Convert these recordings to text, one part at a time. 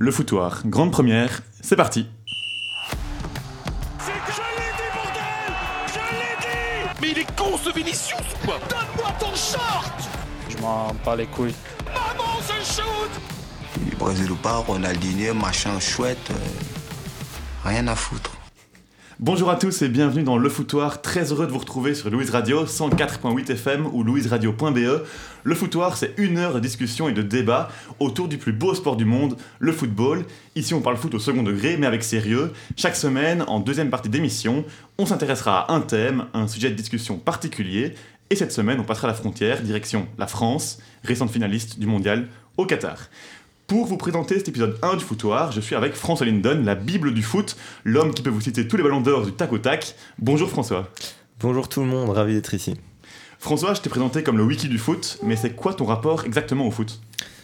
Le foutoir, grande première, c'est parti. C'est que je l'ai dit, bordel! Je l'ai dit! Mais il est con ce Vinicius ou quoi? Donne-moi ton short! Je m'en bats les couilles. Maman, ce shoot! Brésil ou pas, Ronaldinho, machin chouette, euh, rien à foutre. Bonjour à tous et bienvenue dans Le Foutoir, très heureux de vous retrouver sur Louise Radio 104.8 FM ou louiseradio.be. Le Foutoir, c'est une heure de discussion et de débat autour du plus beau sport du monde, le football. Ici, on parle foot au second degré, mais avec sérieux. Chaque semaine, en deuxième partie d'émission, on s'intéressera à un thème, un sujet de discussion particulier. Et cette semaine, on passera la frontière, direction la France, récente finaliste du mondial au Qatar. Pour vous présenter cet épisode 1 du Foutoir, je suis avec François Linden, la Bible du foot, l'homme qui peut vous citer tous les ballons d'or du tac au tac. Bonjour François. Bonjour tout le monde, ravi d'être ici. François, je t'ai présenté comme le wiki du foot, mais c'est quoi ton rapport exactement au foot?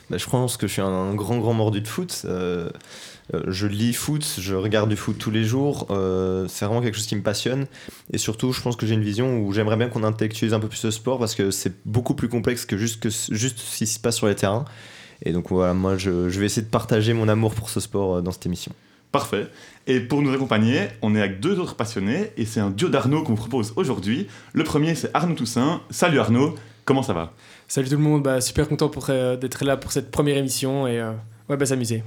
Bah, je pense que je suis un grand grand mordu de foot. Euh, euh, je lis foot, je regarde du foot tous les jours. euh, c'est vraiment quelque chose qui me passionne. Et surtout, je pense que j'ai une vision où j'aimerais bien qu'on intellectualise un peu plus ce sport parce que c'est beaucoup plus complexe que juste, que juste ce qui se passe sur les terrains. Et donc voilà, moi je, je vais essayer de partager mon amour pour ce sport euh, dans cette émission. Parfait. Et pour nous accompagner, on est avec deux autres passionnés, et c'est un duo d'Arnaud qu'on vous propose aujourd'hui. Le premier, c'est Arnaud Toussaint. Salut Arnaud, comment ça va? Salut tout le monde, bah, super content pour, euh, d'être là pour cette première émission et euh, ouais, bah, s'amuser.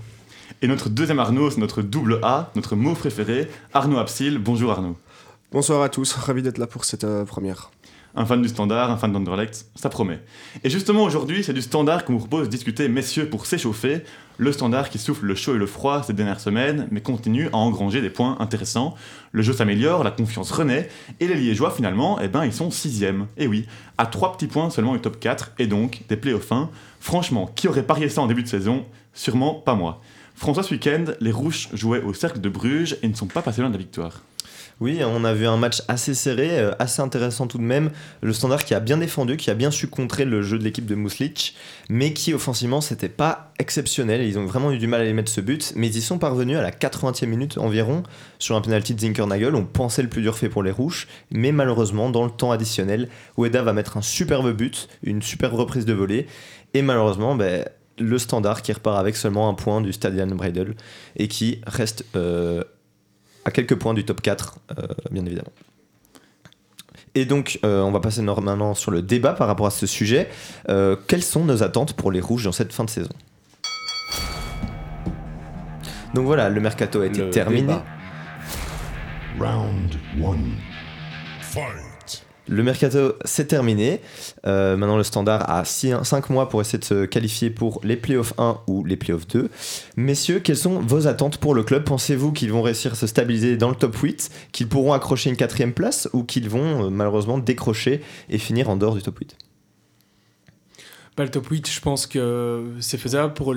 Et notre deuxième Arnaud, c'est notre double A, notre mot préféré, Arnaud Absil. Bonjour Arnaud. Bonsoir à tous, ravi d'être là pour cette euh, première. Un fan du standard, un fan d'Anderlecht, ça promet. Et justement aujourd'hui, c'est du standard qu'on vous propose de discuter, messieurs, pour s'échauffer. Le standard qui souffle le chaud et le froid ces dernières semaines, mais continue à engranger des points intéressants. Le jeu s'améliore, la confiance renaît, et les Liégeois finalement, eh ben, ils sont sixième. Et oui, à trois petits points seulement du top 4, et donc des playoffs 1. Franchement, qui aurait parié ça en début de saison? Sûrement pas moi. François, ce week-end, les Rouges jouaient au Cercle de Bruges et ne sont pas passés loin de la victoire. Oui, on a vu un match assez serré, euh, assez intéressant tout de même. Le standard qui a bien défendu, qui a bien su contrer le jeu de l'équipe de Muslic, mais qui offensivement c'était pas exceptionnel. Ils ont vraiment eu du mal à les mettre ce but, mais ils y sont parvenus à la 80e minute environ sur un penalty de Zinkernagel. On pensait le plus dur fait pour les Rouges, mais malheureusement dans le temps additionnel, Ueda va mettre un superbe but, une superbe reprise de volée, et malheureusement, ben, le standard qui repart avec seulement un point du Stadion Breidel et qui reste euh, à quelques points du top 4, euh, bien évidemment. Et donc, euh, on va passer nor- maintenant sur le débat par rapport à ce sujet. Euh, quelles sont nos attentes pour les Rouges dans cette fin de saison? Donc voilà, le mercato a été Le terminé. débat. Round one. Le mercato s'est terminé. Euh, maintenant, le standard a 5 mois pour essayer de se qualifier pour les playoffs 1 ou les playoffs 2. Messieurs, quelles sont vos attentes pour le club? Pensez-vous qu'ils vont réussir à se stabiliser dans le top 8, qu'ils pourront accrocher une quatrième place ou qu'ils vont euh, malheureusement décrocher et finir en dehors du top 8 Bah, le top 8, je pense que c'est faisable pour,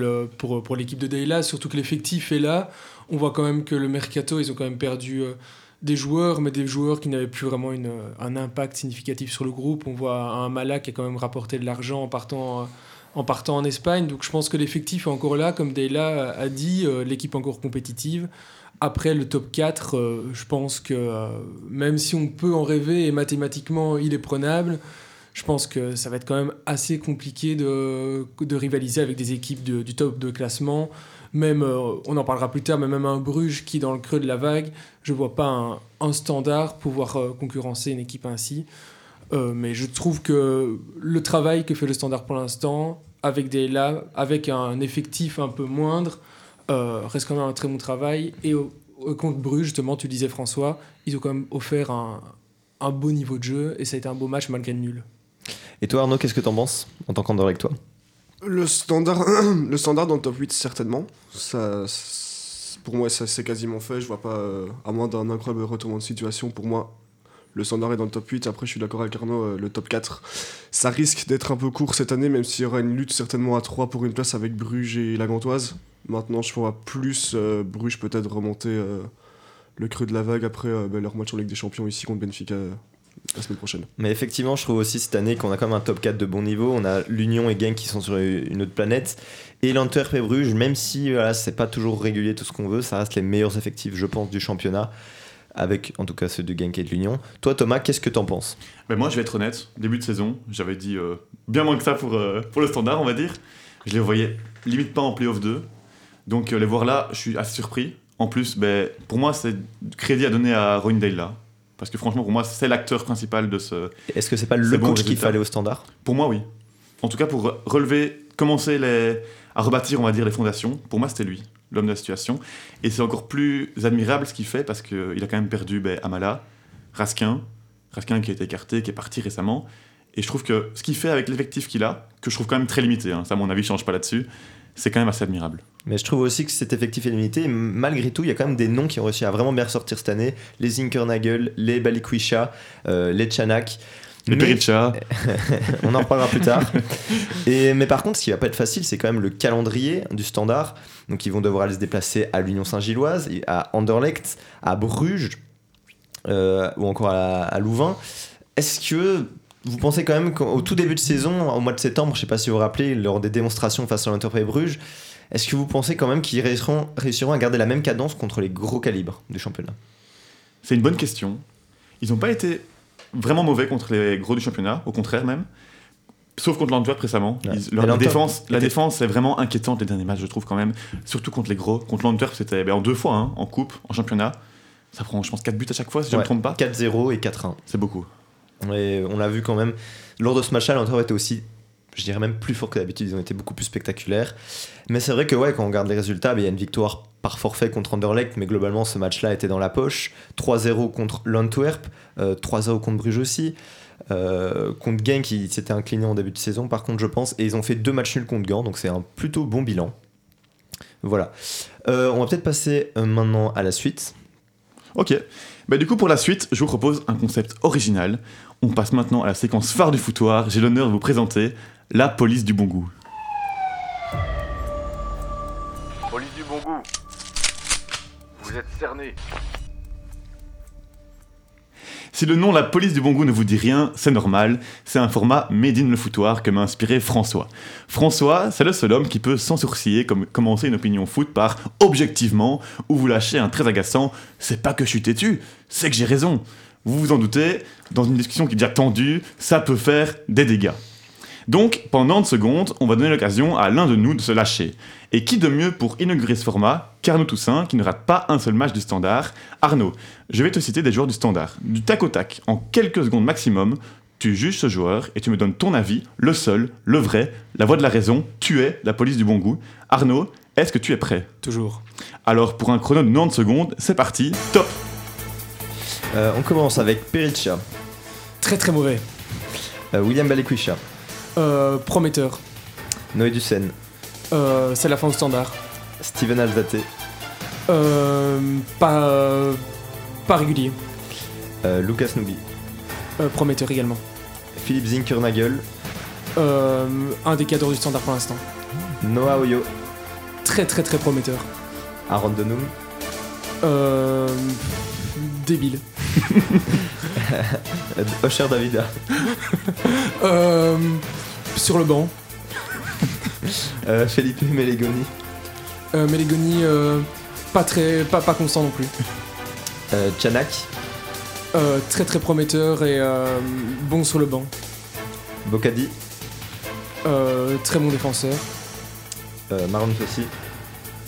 l'équipe de Deyla, surtout que l'effectif est là. On voit quand même que le mercato, ils ont quand même perdu euh, des joueurs, mais des joueurs qui n'avaient plus vraiment une, un impact significatif sur le groupe. On voit un Mala qui a quand même rapporté de l'argent en partant, en partant en Espagne. Donc je pense que l'effectif est encore là, comme Deyla a dit, euh, l'équipe encore compétitive. Après le top 4, euh, je pense que euh, même si on peut en rêver et mathématiquement il est prenable, je pense que ça va être quand même assez compliqué de, de rivaliser avec des équipes de- du top de classement. Même, euh, on en parlera plus tard, mais même un Bruges qui, dans le creux de la vague, je vois pas un, standard pouvoir euh, concurrencer une équipe ainsi. Euh, mais je trouve que le travail que fait le standard pour l'instant, avec des avec un effectif un peu moindre, reste quand même un très bon travail. Et au, au contre Bruges, justement, tu disais François, ils ont quand même offert un, beau niveau de jeu et ça a été un beau match malgré le nul. Et toi Arnaud, qu'est-ce que t'en penses en tant qu'Andorre avec toi? Le standard, dans le top 8, certainement. Ça, pour moi, ça c'est quasiment fait. Je vois pas, euh, à moins d'un incroyable retournement de situation, pour moi, le standard est dans le top 8. Après, je suis d'accord avec Arnaud, euh, le top 4, ça risque d'être un peu court cette année, même s'il y aura une lutte certainement à 3 pour une place avec Bruges et la Gantoise. Maintenant, je vois plus euh, Bruges peut-être remonter le creux de la vague après ben, leur match en Ligue des Champions ici contre Benfica la semaine prochaine. Mais effectivement, je trouve aussi cette année qu'on a quand même un top 4 de bon niveau. On a l'Union et Genk qui sont sur une autre planète. Et l'Antwerp et Bruges, même si voilà, c'est pas toujours régulier tout ce qu'on veut, ça reste les meilleurs effectifs, je pense, du championnat. Avec en tout cas ceux de Genk et de l'Union. Toi, Thomas, qu'est-ce que t'en penses? Ben moi, je vais être honnête, début de saison, j'avais dit euh, bien moins que ça pour, euh, pour le standard, on va dire. Je les voyais limite pas en playoff 2. Donc euh, les voir là, je suis assez surpris. En plus, ben, pour moi, c'est crédit à donner à Roindale là. Parce que franchement, pour moi, c'est l'acteur principal de ce. Est-ce que c'est pas le bon coach qu'il fallait au standard? Pour moi, oui. En tout cas, pour relever, commencer les... à rebâtir, on va dire, les fondations, pour moi, c'était lui, l'homme de la situation. Et c'est encore plus admirable ce qu'il fait parce qu'il a quand même perdu ben, Amala, Raskin, Raskin qui a été écarté, qui est parti récemment. Et je trouve que ce qu'il fait avec l'effectif qu'il a, que je trouve quand même très limité, hein, ça, à mon avis, change pas là-dessus, c'est quand même assez admirable. Mais je trouve aussi que cet effectif est limité. Malgré tout, il y a quand même des noms qui ont réussi à vraiment bien ressortir cette année. Les Zinkernagel, les Balikwisha, euh, les Chanak. Les Mais- Pericha, on en reparlera plus tard. Et, mais par contre, ce qui va pas être facile, c'est quand même le calendrier du standard. Donc, ils vont devoir aller se déplacer à l'Union Saint-Gilloise, à Anderlecht, à Bruges euh, ou encore à, à Louvain. Est-ce que vous pensez quand même qu'au tout début de saison, au mois de septembre, je sais pas si vous vous rappelez, lors des démonstrations face à l'Interpay Bruges, est-ce que vous pensez quand même qu'ils réussiront, réussiront à garder la même cadence contre les gros calibres du championnat? C'est une bonne question. Ils n'ont pas été vraiment mauvais contre les gros du championnat, au contraire même. Sauf contre l'Antwerp récemment. Ouais. Ils- leur l'Antwerp défense, la défense est vraiment inquiétante les derniers matchs, je trouve quand même. Surtout contre les gros. Contre l'Antwerp, c'était ben, en deux fois, hein, en coupe, en championnat. Ça prend, je pense, 4 buts à chaque fois, si je ne me trompe pas. 4-0 et 4-1. C'est beaucoup. On l'a vu quand même. Lors de ce match-là, l'Antwerp était aussi, je dirais même plus fort que d'habitude. Ils ont été beaucoup plus spectaculaires. Mais c'est vrai que ouais, quand on regarde les résultats, ben, il y a une victoire par forfait contre Anderlecht, mais globalement ce match-là était dans la poche. 3-0 contre l'Antwerp, euh, 3-0 contre Bruges aussi. Euh, contre Genk, qui s'était incliné en début de saison, par contre, je pense. Et ils ont fait deux matchs nuls contre Gand, donc c'est un plutôt bon bilan. Voilà. Euh, on va peut-être passer euh, maintenant à la suite. Ok. Bah, du coup, pour la suite, je vous propose un concept original. On passe maintenant à la séquence phare du foutoir. J'ai l'honneur de vous présenter la police du bon goût. Police du bon goût. Vous êtes cerné. Si le nom La police du bon goût ne vous dit rien, c'est normal, c'est un format made in le foutoir que m'a inspiré François. François, c'est le seul homme qui peut sans sourciller comme commencer une opinion foot par objectivement ou vous lâcher un très agaçant c'est pas que je suis têtu, c'est que j'ai raison. Vous vous en doutez, dans une discussion qui est déjà tendue, ça peut faire des dégâts. Donc, pendant 30 secondes, on va donner l'occasion à l'un de nous de se lâcher. Et qui de mieux pour inaugurer ce format qu'Arnaud Toussaint, qui ne rate pas un seul match du standard. Arnaud, je vais te citer des joueurs du standard. Du tac au tac, en quelques secondes maximum, tu juges ce joueur et tu me donnes ton avis, le seul, le vrai, la voix de la raison, tu es la police du bon goût. Arnaud, est-ce que tu es prêt? Toujours. Alors, pour un chrono de 90 secondes, c'est parti, top Euh, on commence avec Pericha, Très très mauvais. euh, William Balikwisha, Euh, prometteur. Noé Dussen, Euh, c'est la fin au standard. Steven Alzate, Euh, pas, pas régulier. euh, Lucas Nubi, Euh, prometteur également. Philippe Zinkernagel, Euh, un des cadres du standard pour l'instant. Noah Oyo, Très très très prometteur. Aaron Donum, Euh, débile. Euh, Osher Davida, Euh, sur le banc. euh, Felipe Melegoni, Euh, Melegoni, euh, pas très, pas, pas constant non plus. euh, Chanak, Euh, très très prometteur et euh, bon sur le banc. Bokadi, Euh, très bon défenseur. euh, Marlon Fossi,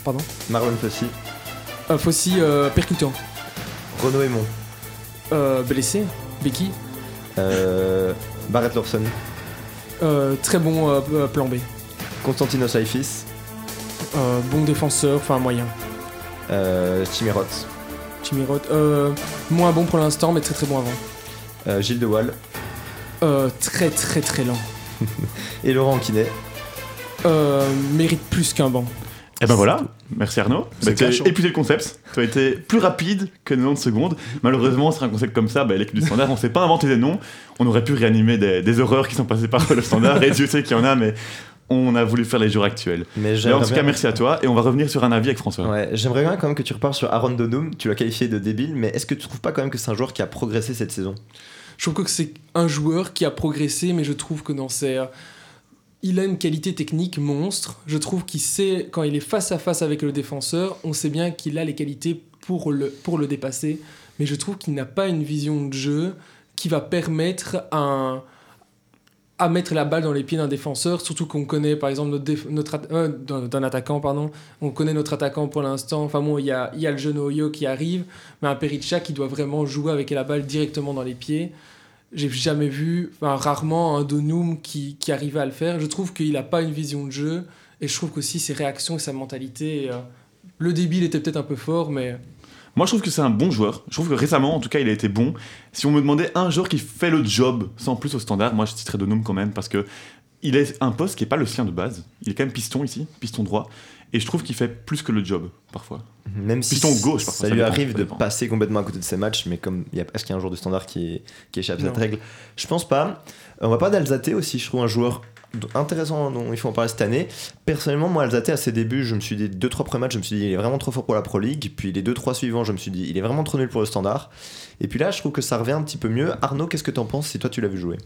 Pardon? Marlon Fossi, Euh, Fossi, euh, percutant. Renaud Aymon, Euh, blessé. Becky. euh, Barrett Lawson, Euh, très bon euh, euh, plan B. Constantinos Saifis, Euh, bon défenseur, enfin moyen. euh, Chimirot, Chimirot. Euh, moins bon pour l'instant, mais très très bon avant. euh, Gilles De Waal Euh, très très très lent. et Laurent Quinet. Euh, mérite plus qu'un banc. Et ben voilà, merci Arnaud. C'est Bah, tu as épuisé le concept, tu as été plus rapide que 90 secondes. Malheureusement, sur un concept comme ça, bah, l'équipe du standard, on sait pas inventer des noms. On aurait pu réanimer des, des horreurs qui sont passées par le standard, et Dieu sait qu'il y en a, mais on a voulu faire les jours actuels. Mais Mais en tout cas, bien- merci à toi, et on va revenir sur un avis avec François. Ouais, j'aimerais bien quand même que tu reparles sur Aaron Donum. Tu l'as qualifié de débile, mais est-ce que tu trouves pas quand même que c'est un joueur qui a progressé cette saison? Je trouve que c'est un joueur qui a progressé, mais je trouve que dans ses. Il a une qualité technique monstre. Je trouve qu'il sait, quand il est face à face avec le défenseur, on sait bien qu'il a les qualités pour le, pour le dépasser. Mais je trouve qu'il n'a pas une vision de jeu qui va permettre à un, à mettre la balle dans les pieds d'un défenseur, surtout qu'on connaît par exemple notre, notre euh, d'un attaquant, pardon, on connaît notre attaquant pour l'instant, enfin bon, il y a, y a le jeune Oyo qui arrive, mais un Perica qui doit vraiment jouer avec la balle directement dans les pieds. J'ai jamais vu, enfin rarement un Donum qui, qui arrivait à le faire. Je trouve qu'il n'a pas une vision de jeu, et je trouve qu'aussi ses réactions et sa mentalité, euh, le débit il était peut-être un peu fort, mais Moi, je trouve que c'est un bon joueur. Je trouve que récemment, en tout cas, il a été bon. Si on me demandait un joueur qui fait le job sans plus au standard, moi, je citerais Donum quand même parce que il est un poste qui est pas le sien de base. Il est quand même piston ici, piston droit. Et je trouve qu'il fait plus que le job parfois. Même si Piston gauche, parfois, ça, ça lui arrive de dépend. passer complètement à côté de ses matchs, mais comme il y a, est-ce qu'il y a un joueur de standard qui, qui échappe à cette règle Je pense pas. On va pas d'Alzate aussi, je trouve un joueur intéressant dont il faut en parler cette année. Personnellement, moi, Alzate, à ses débuts, je me suis dit, 2-3 premiers matchs, je me suis dit, il est vraiment trop fort pour la Pro League. Puis les 2-3 suivants, je me suis dit, il est vraiment trop nul pour le standard. Et puis là, je trouve que ça revient un petit peu mieux. Arnaud, qu'est-ce que t'en penses si toi tu l'as vu jouer?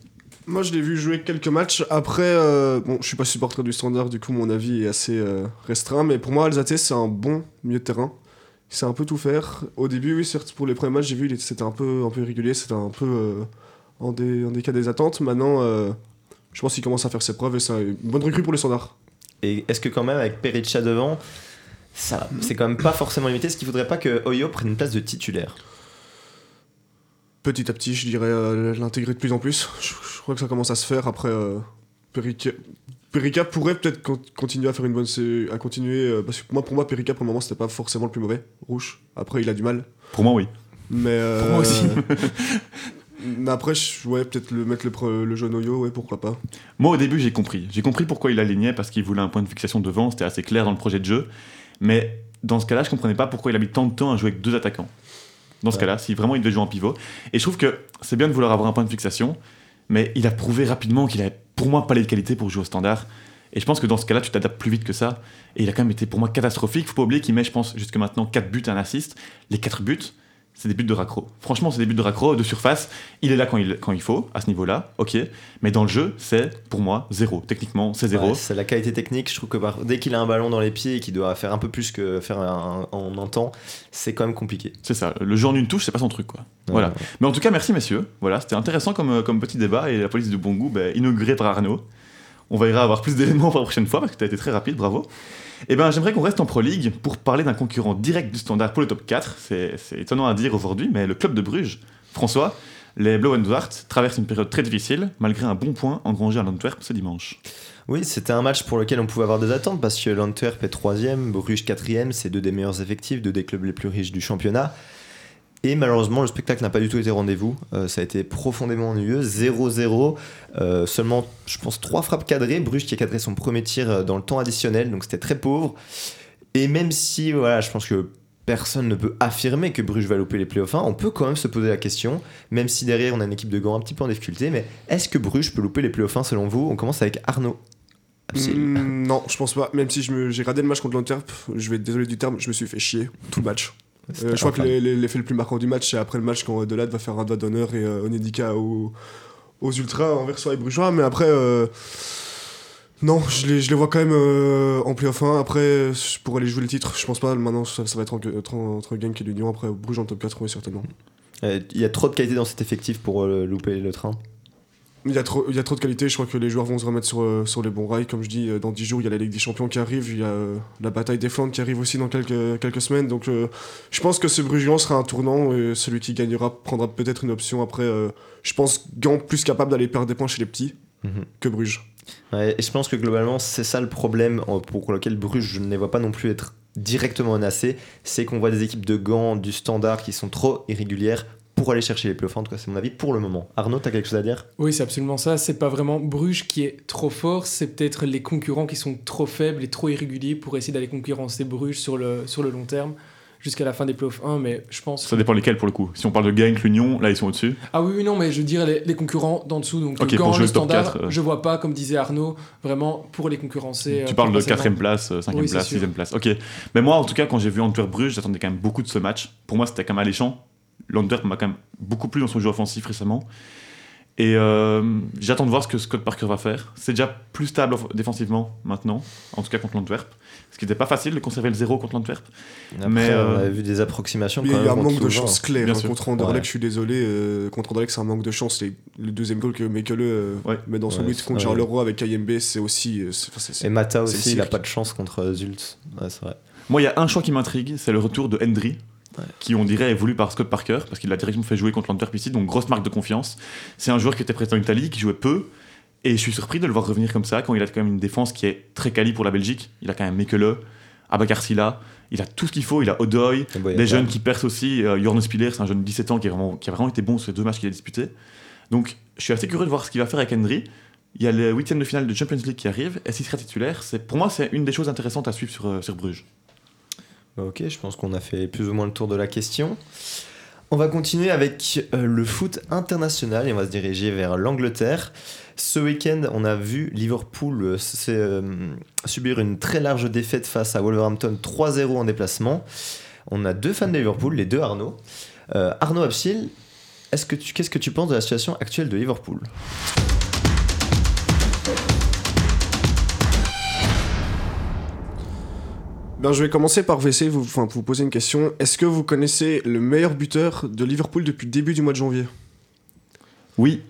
Moi, je l'ai vu jouer quelques matchs. Après, euh, bon, je suis pas supporter du standard, du coup, mon avis est assez euh, restreint. Mais pour moi, Alzate, c'est un bon milieu de terrain. Il sait un peu tout faire. Au début, oui, certes, pour les premiers matchs, j'ai vu, c'était un peu, un peu irrégulier, c'était un peu euh, en, dé, en décalé des attentes. Maintenant, euh, je pense qu'il commence à faire ses preuves et c'est une bonne recrue pour les standards. Et est-ce que quand même, avec Perica devant, ça, c'est quand même pas forcément limité? Est-ce qu'il faudrait pas que Oyo prenne une place de titulaire? Petit à petit, je dirais euh, l'intégrer de plus en plus. Je, je crois que ça commence à se faire. Après, euh, Perica, Perica pourrait peut-être con- continuer à faire une bonne. à continuer. euh, parce que moi, pour moi, Perica, pour le moment, c'était pas forcément le plus mauvais. Rouge. Après, il a du mal. Pour moi, oui. Mais. euh, Pour moi aussi. mais après, je- ouais, peut-être le, mettre le, pre- le jaune Oyo, ouais, pourquoi pas. Moi, au début, j'ai compris. J'ai compris pourquoi il alignait, parce qu'il voulait un point de fixation devant, c'était assez clair dans le projet de jeu. Mais dans ce cas-là, je comprenais pas pourquoi il a mis tant de temps à jouer avec deux attaquants. Dans ce Ouais. cas-là, si vraiment il devait jouer en pivot. Et je trouve que c'est bien de vouloir avoir un point de fixation, mais il a prouvé rapidement qu'il avait, pour moi, pas les qualités pour jouer au standard. Et je pense que dans ce cas-là, tu t'adaptes plus vite que ça. Et il a quand même été, pour moi, catastrophique. Faut pas oublier qu'il met, je pense, jusque maintenant 4 buts, un assist. Les 4 buts, c'est des buts de raccro. Franchement, c'est des buts de raccro, de surface. Il est là quand il, quand il faut, à ce niveau-là, ok. Mais dans le jeu, c'est, pour moi, zéro. Techniquement, c'est zéro. Ouais, c'est la qualité technique. Je trouve que par- dès qu'il a un ballon dans les pieds et qu'il doit faire un peu plus que faire un- en un temps, c'est quand même compliqué. C'est ça. Le jeu en une touche, c'est pas son truc, quoi. Voilà. Ouais. Mais en tout cas, merci, messieurs. Voilà, c'était intéressant comme, euh, comme petit débat. Et la police de bon goût, bah, inaugurée par Arnaud. On va y avoir plus d'éléments pour la prochaine fois parce que tu as été très rapide, bravo. Et ben, j'aimerais qu'on reste en Pro League pour parler d'un concurrent direct du standard pour le top 4. C'est étonnant à dire aujourd'hui, mais le club de Bruges, François, les Blauenwart traversent une période très difficile malgré un bon point engrangé à l'Antwerp ce dimanche. Oui, c'était un match pour lequel on pouvait avoir des attentes parce que l'Antwerp est 3ème, Bruges 4ème, c'est deux des meilleurs effectifs, deux des clubs les plus riches du championnat. Et malheureusement, le spectacle n'a pas du tout été rendez-vous. Euh, ça a été profondément ennuyeux. 0-0. euh, seulement, je pense, trois frappes cadrées. Bruges qui a cadré son premier tir euh, dans le temps additionnel, donc c'était très pauvre. Et même si, voilà, je pense que personne ne peut affirmer que Bruges va louper les playoffs 1, on peut quand même se poser la question, même si derrière on a une équipe de Gand un petit peu en difficulté, mais est-ce que Bruges peut louper les playoffs 1 selon vous? On commence avec Arnaud. Mm, non, je pense pas. Même si j'ai regardé le match contre l'Antwerp, je vais être désolé du terme, je me suis fait chier tout le match. Euh, je crois que les- les- l'effet le plus marquant du match, c'est après le match quand Delade va faire un doigt d'honneur et euh, Onedika aux, aux Ultras envers soi et Brugeois. Mais après, euh, non, je les, je les vois quand même euh, en playoff 1. Après, pour aller jouer le titre, je pense pas. Maintenant, ça, ça va être entre, entre, Genk et l'Union. Après, Bruges en top 4, oui, certainement. Euh, Il y a trop de qualité dans cet effectif pour euh, louper le train. Il y, a trop, il y a trop de qualité, je crois que les joueurs vont se remettre sur, euh, sur les bons rails. Comme je dis, euh, dans 10 jours, il y a la Ligue des Champions qui arrive, il y a euh, la bataille des Flandres qui arrive aussi dans quelques, quelques semaines. Donc euh, je pense que ce Bruges-Gand sera un tournant et celui qui gagnera prendra peut-être une option. Après, euh, je pense Gand plus capable d'aller perdre des points chez les petits Mhm. que Bruges. Ouais, et je pense que globalement, c'est ça le problème pour lequel Bruges, je ne les vois pas non plus être directement menacés. C'est qu'on voit des équipes de Gand, du standard qui sont trop irrégulières pour aller chercher les playoffs. En tout cas, c'est mon avis pour le moment. Arnaud, t'as quelque chose à dire? Oui, c'est absolument ça. C'est pas vraiment Bruges qui est trop fort, c'est peut-être les concurrents qui sont trop faibles et trop irréguliers pour essayer d'aller concurrencer Bruges sur le, sur le long terme jusqu'à la fin des playoffs 1. Mais je pense. Ça dépend lesquels pour le coup. Si on parle de Genk, l'Union, là ils sont au-dessus. Ah oui, oui, non, mais je veux dire les, les concurrents d'en dessous. Donc Ok, le standard, 4, euh. je vois pas, comme disait Arnaud, vraiment pour les concurrencer. Tu euh, parles de potentiellement. 4ème place, 5ème Oui, c'est place, sûr. 6ème place. Ok. Mais moi, en tout cas, quand j'ai vu Antwerp Bruges, j'attendais quand même beaucoup de ce match. Pour moi, c'était quand même alléchant. L'Antwerp m'a quand même beaucoup plu dans son jeu offensif récemment. Et euh, j'attends de voir ce que Scott Parker va faire. C'est déjà plus stable défensivement maintenant, en tout cas contre l'Antwerp. Ce qui n'était pas facile de conserver le zéro contre l'Antwerp. Mais, on euh, avait vu des approximations Il y a même. un manque de chance claire Bien hein, contre Anderlecht. Ouais. Je suis désolé. euh, contre Anderlecht, c'est un manque de chance. Les- le deuxième goal que Mekele euh, Ouais. met dans son Ouais, but contre ouais. Charleroi avec KMB, c'est aussi. c'est- enfin, c'est- c'est- Et Mata aussi, il a cirque. pas de chance contre Zult. Ouais, c'est vrai. Moi, il y a un choix qui m'intrigue, c'est le retour de Hendry, Ouais. qui on dirait est voulu par Scott Parker, parce qu'il l'a directement fait jouer contre l'Antwerp ici, donc grosse marque de confiance. C'est un joueur qui était présent en Italie, qui jouait peu, et je suis surpris de le voir revenir comme ça, quand il a quand même une défense qui est très quali pour la Belgique. Il a quand même Mekele, Abakar Silla, il a tout ce qu'il faut, il a Odoy, bon, des jeunes qui percent aussi. Euh, Jorn Spiller, c'est un jeune de 17 ans qui, est vraiment, qui a vraiment été bon sur les deux matchs qu'il a disputés. Donc, je suis assez curieux de voir ce qu'il va faire avec Hendry. Il y a le huitième de finale de Champions League qui arrive. Est-ce qu'il sera titulaire Pour moi, c'est une des choses intéressantes à suivre sur, euh, sur Bruges. Ok, je pense qu'on a fait plus ou moins le tour de la question. On va continuer avec euh, le foot international et on va se diriger vers l'Angleterre. Ce week-end, on a vu Liverpool euh, euh, subir une très large défaite face à Wolverhampton 3-0 en déplacement. On a deux fans de Liverpool, les deux Arnaud. Arnaud Absil, qu'est-ce que tu penses de la situation actuelle de Liverpool? Ben, je vais commencer par VC, vous, enfin, vous poser une question. Est-ce que vous connaissez le meilleur buteur de Liverpool depuis le début du mois de janvier? Oui,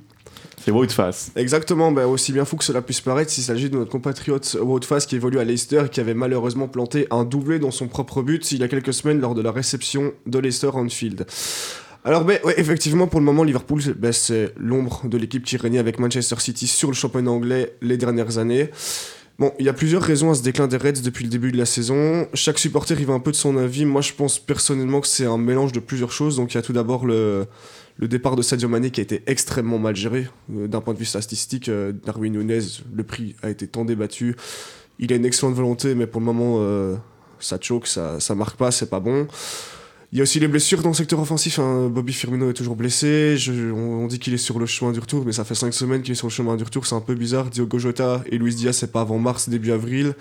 c'est Wout Fass. Exactement, ben, aussi bien fou que cela puisse paraître, il s'agit de notre compatriote Wout Fass qui évolue à Leicester et qui avait malheureusement planté un doublé dans son propre but il y a quelques semaines lors de la réception de Leicester Anfield. Alors, ben, ouais, effectivement, pour le moment, Liverpool, ben, c'est l'ombre de l'équipe qui régnait avec Manchester City sur le championnat anglais les dernières années. Bon, il y a plusieurs raisons à ce déclin des Reds depuis le début de la saison. Chaque supporter y va un peu de son avis. Moi, je pense personnellement que c'est un mélange de plusieurs choses. Donc, il y a tout d'abord le, le départ de Sadio Mané qui a été extrêmement mal géré. Euh, D'un point de vue statistique, euh, Darwin Nunez, le prix a été tant débattu. Il a une excellente volonté, mais pour le moment, euh, ça choque, ça, ça marque pas, c'est pas bon. Il y a aussi les blessures dans le secteur offensif. hein. Bobby Firmino est toujours blessé. Je- on, on dit qu'il est sur le chemin du retour, mais ça fait 5 semaines qu'il est sur le chemin du retour. C'est un peu bizarre. Diogo Jota et Luis Diaz, c'est pas avant mars, début avril.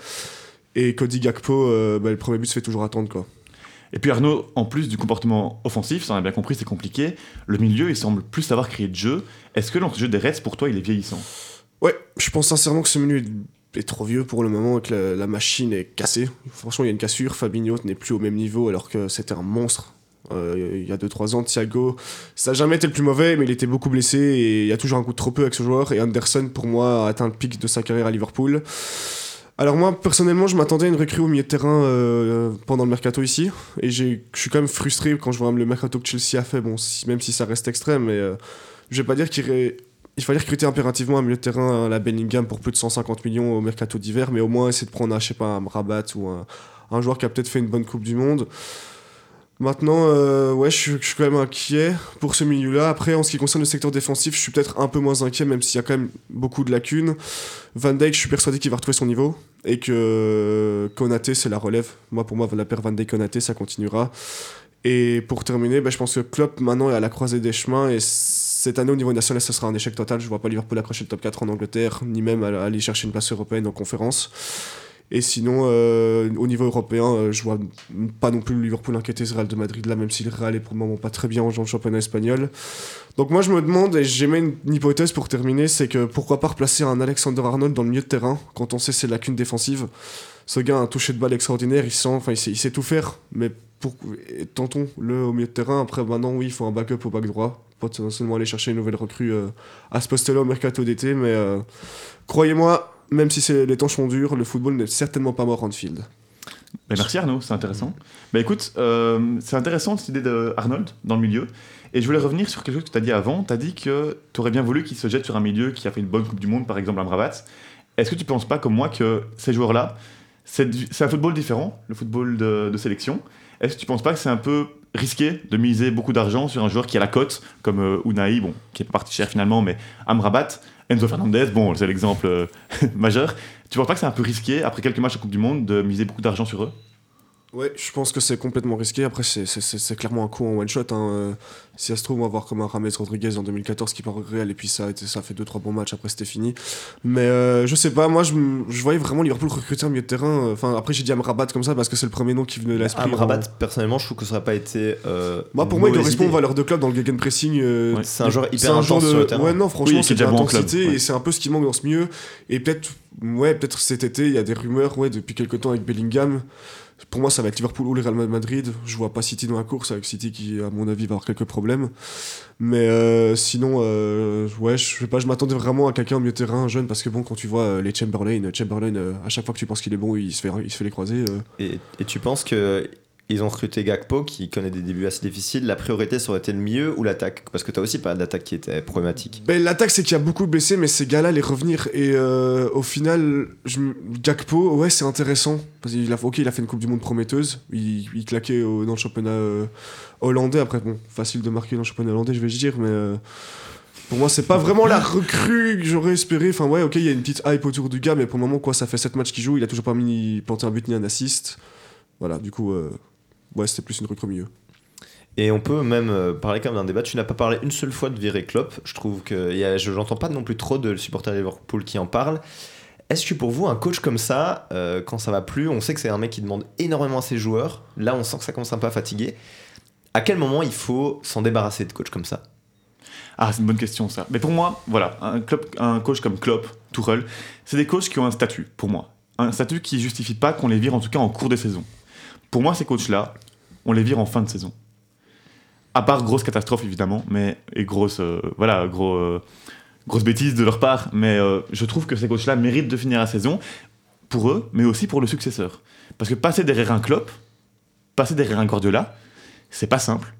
Et Cody Gakpo, euh, bah, le premier but se fait toujours attendre. quoi. Et puis Arnaud, en plus du comportement offensif, ça on a bien compris, c'est compliqué. Le milieu, il semble plus savoir créer de jeu. Est-ce que l'enjeu des Reds, pour toi, il est vieillissant? Ouais, je pense sincèrement que ce milieu est, est trop vieux pour le moment et que la, machine est cassée. Franchement, il y a une cassure. Fabinho n'est plus au même niveau alors que c'était un monstre. Euh, il y a 2-3 ans, Thiago, ça n'a jamais été le plus mauvais, mais il était beaucoup blessé et il y a toujours un coup de trop peu avec ce joueur. Et Anderson, pour moi, a atteint le pic de sa carrière à Liverpool. Alors moi, personnellement, je m'attendais à une recrue au milieu de terrain euh, pendant le mercato ici. Et je suis quand même frustré quand je vois le mercato que Chelsea a fait, bon, même si ça reste extrême, mais euh, je vais pas dire qu'il il fallait recruter impérativement un milieu de terrain à la Bellingham pour plus de 150 millions au mercato d'hiver, mais au moins essayer de prendre, un, je sais pas, un Rabat ou un, un joueur qui a peut-être fait une bonne Coupe du Monde. Maintenant, euh, ouais, je suis, je suis quand même inquiet pour ce milieu-là. Après, en ce qui concerne le secteur défensif, je suis peut-être un peu moins inquiet, même s'il y a quand même beaucoup de lacunes. Van Dijk, je suis persuadé qu'il va retrouver son niveau et que Konaté, c'est la relève. Moi, pour moi, la paire Van Dijk-Konaté, ça continuera. Et pour terminer, ben, je pense que Klopp maintenant est à la croisée des chemins et cette année au niveau national, ce sera un échec total. Je vois pas Liverpool accrocher le top 4 en Angleterre, ni même aller chercher une place européenne en conférence. Et sinon, euh, au niveau européen, euh, je vois pas non plus Liverpool inquiéter ce Real de Madrid là, même si le Real est pour le moment pas très bien en championnat espagnol. Donc moi je me demande, et j'émets une, hypothèse pour terminer, c'est que pourquoi pas replacer un Alexander Arnold dans le milieu de terrain quand on sait ses lacunes défensives. Ce gars a un toucher de balle extraordinaire, il sent, il sait, tout faire, mais tentons-le au milieu de terrain. Après maintenant oui, il faut un backup au back droit, potentiellement aller chercher une nouvelle recrue euh, à ce poste-là au mercato d'été, mais euh, croyez-moi, même si les temps sont durs, le football n'est certainement pas mort en field. Merci Arnaud, c'est intéressant. Ben, écoute, euh, c'est intéressant cette idée de Arnold dans le milieu. Et je voulais revenir sur quelque chose que tu as dit avant. Tu as dit que tu aurais bien voulu qu'il se jette sur un milieu qui a fait une bonne Coupe du Monde, par exemple Amrabat. Est-ce que tu penses pas, comme moi, que ces joueurs-là, c'est un football différent, le football de, de sélection? Est-ce que tu penses pas que c'est un peu risqué de miser beaucoup d'argent sur un joueur qui a la cote, comme euh, Unai, bon, qui est parti cher finalement, mais Amrabat, Enzo Fernandez, bon, c'est l'exemple euh, majeur. Tu penses pas que c'est un peu risqué, après quelques matchs en Coupe du Monde, de miser beaucoup d'argent sur eux? Ouais, je pense que c'est complètement risqué. Après, c'est- clairement un coup en one shot. hein. Euh, Si ça se trouve, on va voir comme un Rames Rodriguez en 2014 qui part au Real et puis ça ça a fait 2-3 bons matchs. Après, c'était fini. Mais euh, je sais pas, moi, je, voyais vraiment Liverpool recruter un milieu de terrain. Enfin, après, j'ai dit Amrabat comme ça parce que c'est le premier nom qui venait de l'esprit. Amrabat, En- personnellement, je trouve que ça aurait pas été. euh, Moi, pour moi, il correspond aux valeurs de club dans le gegenpressing. euh, Ouais. C'est un joueur hyper un intense de... sur le terrain. Ouais, non, franchement, Oui, c'est est de déjà bon en l'intensité club, ouais. et c'est un peu ce qui manque dans ce milieu. Et peut-être, ouais, peut-être cet été, il y a des rumeurs, ouais, depuis quelques temps avec Bellingham. Pour moi, ça va être Liverpool ou le Real Madrid. Je vois pas City dans la course, avec City qui, à mon avis, va avoir quelques problèmes. Mais euh, sinon, euh, ouais, je sais pas, je m'attendais vraiment à quelqu'un au milieu de terrain jeune parce que bon, quand tu vois euh, les Chamberlain, Chamberlain, euh, à chaque fois que tu penses qu'il est bon, il se fait, il se fait les croiser. euh. Et, et tu penses que ils ont recruté Gakpo qui connaît des débuts assez difficiles. La priorité ça aurait été le milieu ou l'attaque? Parce que t'as aussi pas d'attaque qui était problématique. Ben, L'attaque, c'est qu'il y a beaucoup blessés, mais ces gars-là, les revenir. Et euh, au final, Gakpo, ouais, c'est intéressant. Parce qu'il a, il a fait une Coupe du Monde prometteuse. Il, claquait dans le championnat euh, hollandais. Après, bon, facile de marquer dans le championnat hollandais, je vais dire, mais. euh, pour moi, c'est pas vraiment la recrue que j'aurais espéré. Enfin, ouais, ok, il y a une petite hype autour du gars, mais pour le moment, quoi, ça fait 7 matchs qu'il joue. Il a toujours pas mis ni planté un but ni un assist. Voilà, du coup, ouais, c'était plus une recrue au milieu. Et on peut même euh, parler quand même d'un débat. Tu n'as pas parlé une seule fois de virer Klopp. Je trouve que il y a- je n'entends pas non plus trop de supporters de Liverpool qui en parlent. Est-ce que pour vous, un coach comme ça, euh, quand ça va plus, on sait que c'est un mec qui demande énormément à ses joueurs. Là, on sent que ça commence un peu à fatiguer. À quel moment il faut s'en débarrasser de coach comme ça? Ah, c'est une bonne question ça. Mais pour moi, voilà, un, club, un coach comme Klopp, Tuchel, c'est des coachs qui ont un statut, pour moi. Un statut qui justifie pas qu'on les vire en tout cas en cours de saison. Pour moi, ces coachs-là, on les vire en fin de saison. À part grosse catastrophe évidemment, mais et grosse, euh, voilà, euh, grosse bêtise de leur part. Mais euh, je trouve que ces coachs-là méritent de finir la saison pour eux, mais aussi pour le successeur. Parce que passer derrière un Klopp, passer derrière un Guardiola, c'est pas simple.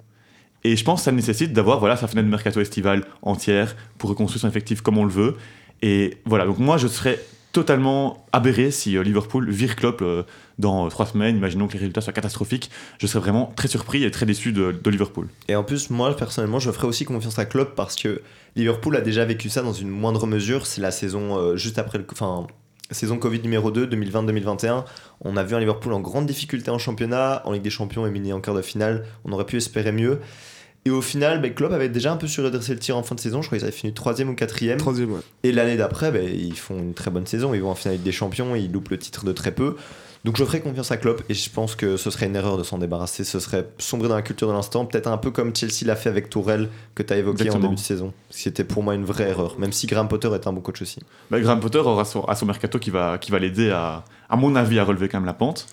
Et je pense que ça nécessite d'avoir voilà, sa fenêtre de mercato estivale entière pour reconstruire son effectif comme on le veut. Et voilà, donc moi je serais totalement aberré si euh, Liverpool vire Klopp euh, dans euh, trois semaines. Imaginons que les résultats soient catastrophiques. Je serais vraiment très surpris et très déçu de, Liverpool. Et en plus, moi personnellement, je ferais aussi confiance à Klopp parce que Liverpool a déjà vécu ça dans une moindre mesure. C'est la saison juste après. Enfin, saison Covid numéro 2, 2020-2021. On a vu un Liverpool en grande difficulté en championnat, en Ligue des Champions éliminé en quart de finale. On aurait pu espérer mieux. Et au final, ben, Klopp avait déjà un peu suredressé le tir en fin de saison. Je crois qu'ils avaient fini troisième ou quatrième. Troisième, ouais. Et l'année d'après, ben, ils font une très bonne saison. Ils vont en finale des champions, ils loupent le titre de très peu. Donc je ferai confiance à Klopp et je pense que ce serait une erreur de s'en débarrasser. Ce serait sombrer dans la culture de l'instant, peut-être un peu comme Chelsea l'a fait avec Tourelle que tu as évoqué Exactement. en début de saison. C'était pour moi une vraie erreur, même si Graham Potter est un bon coach aussi. Bah, Graham Potter aura son, a son mercato qui va, qui va l'aider à, à mon avis, à relever quand même la pente.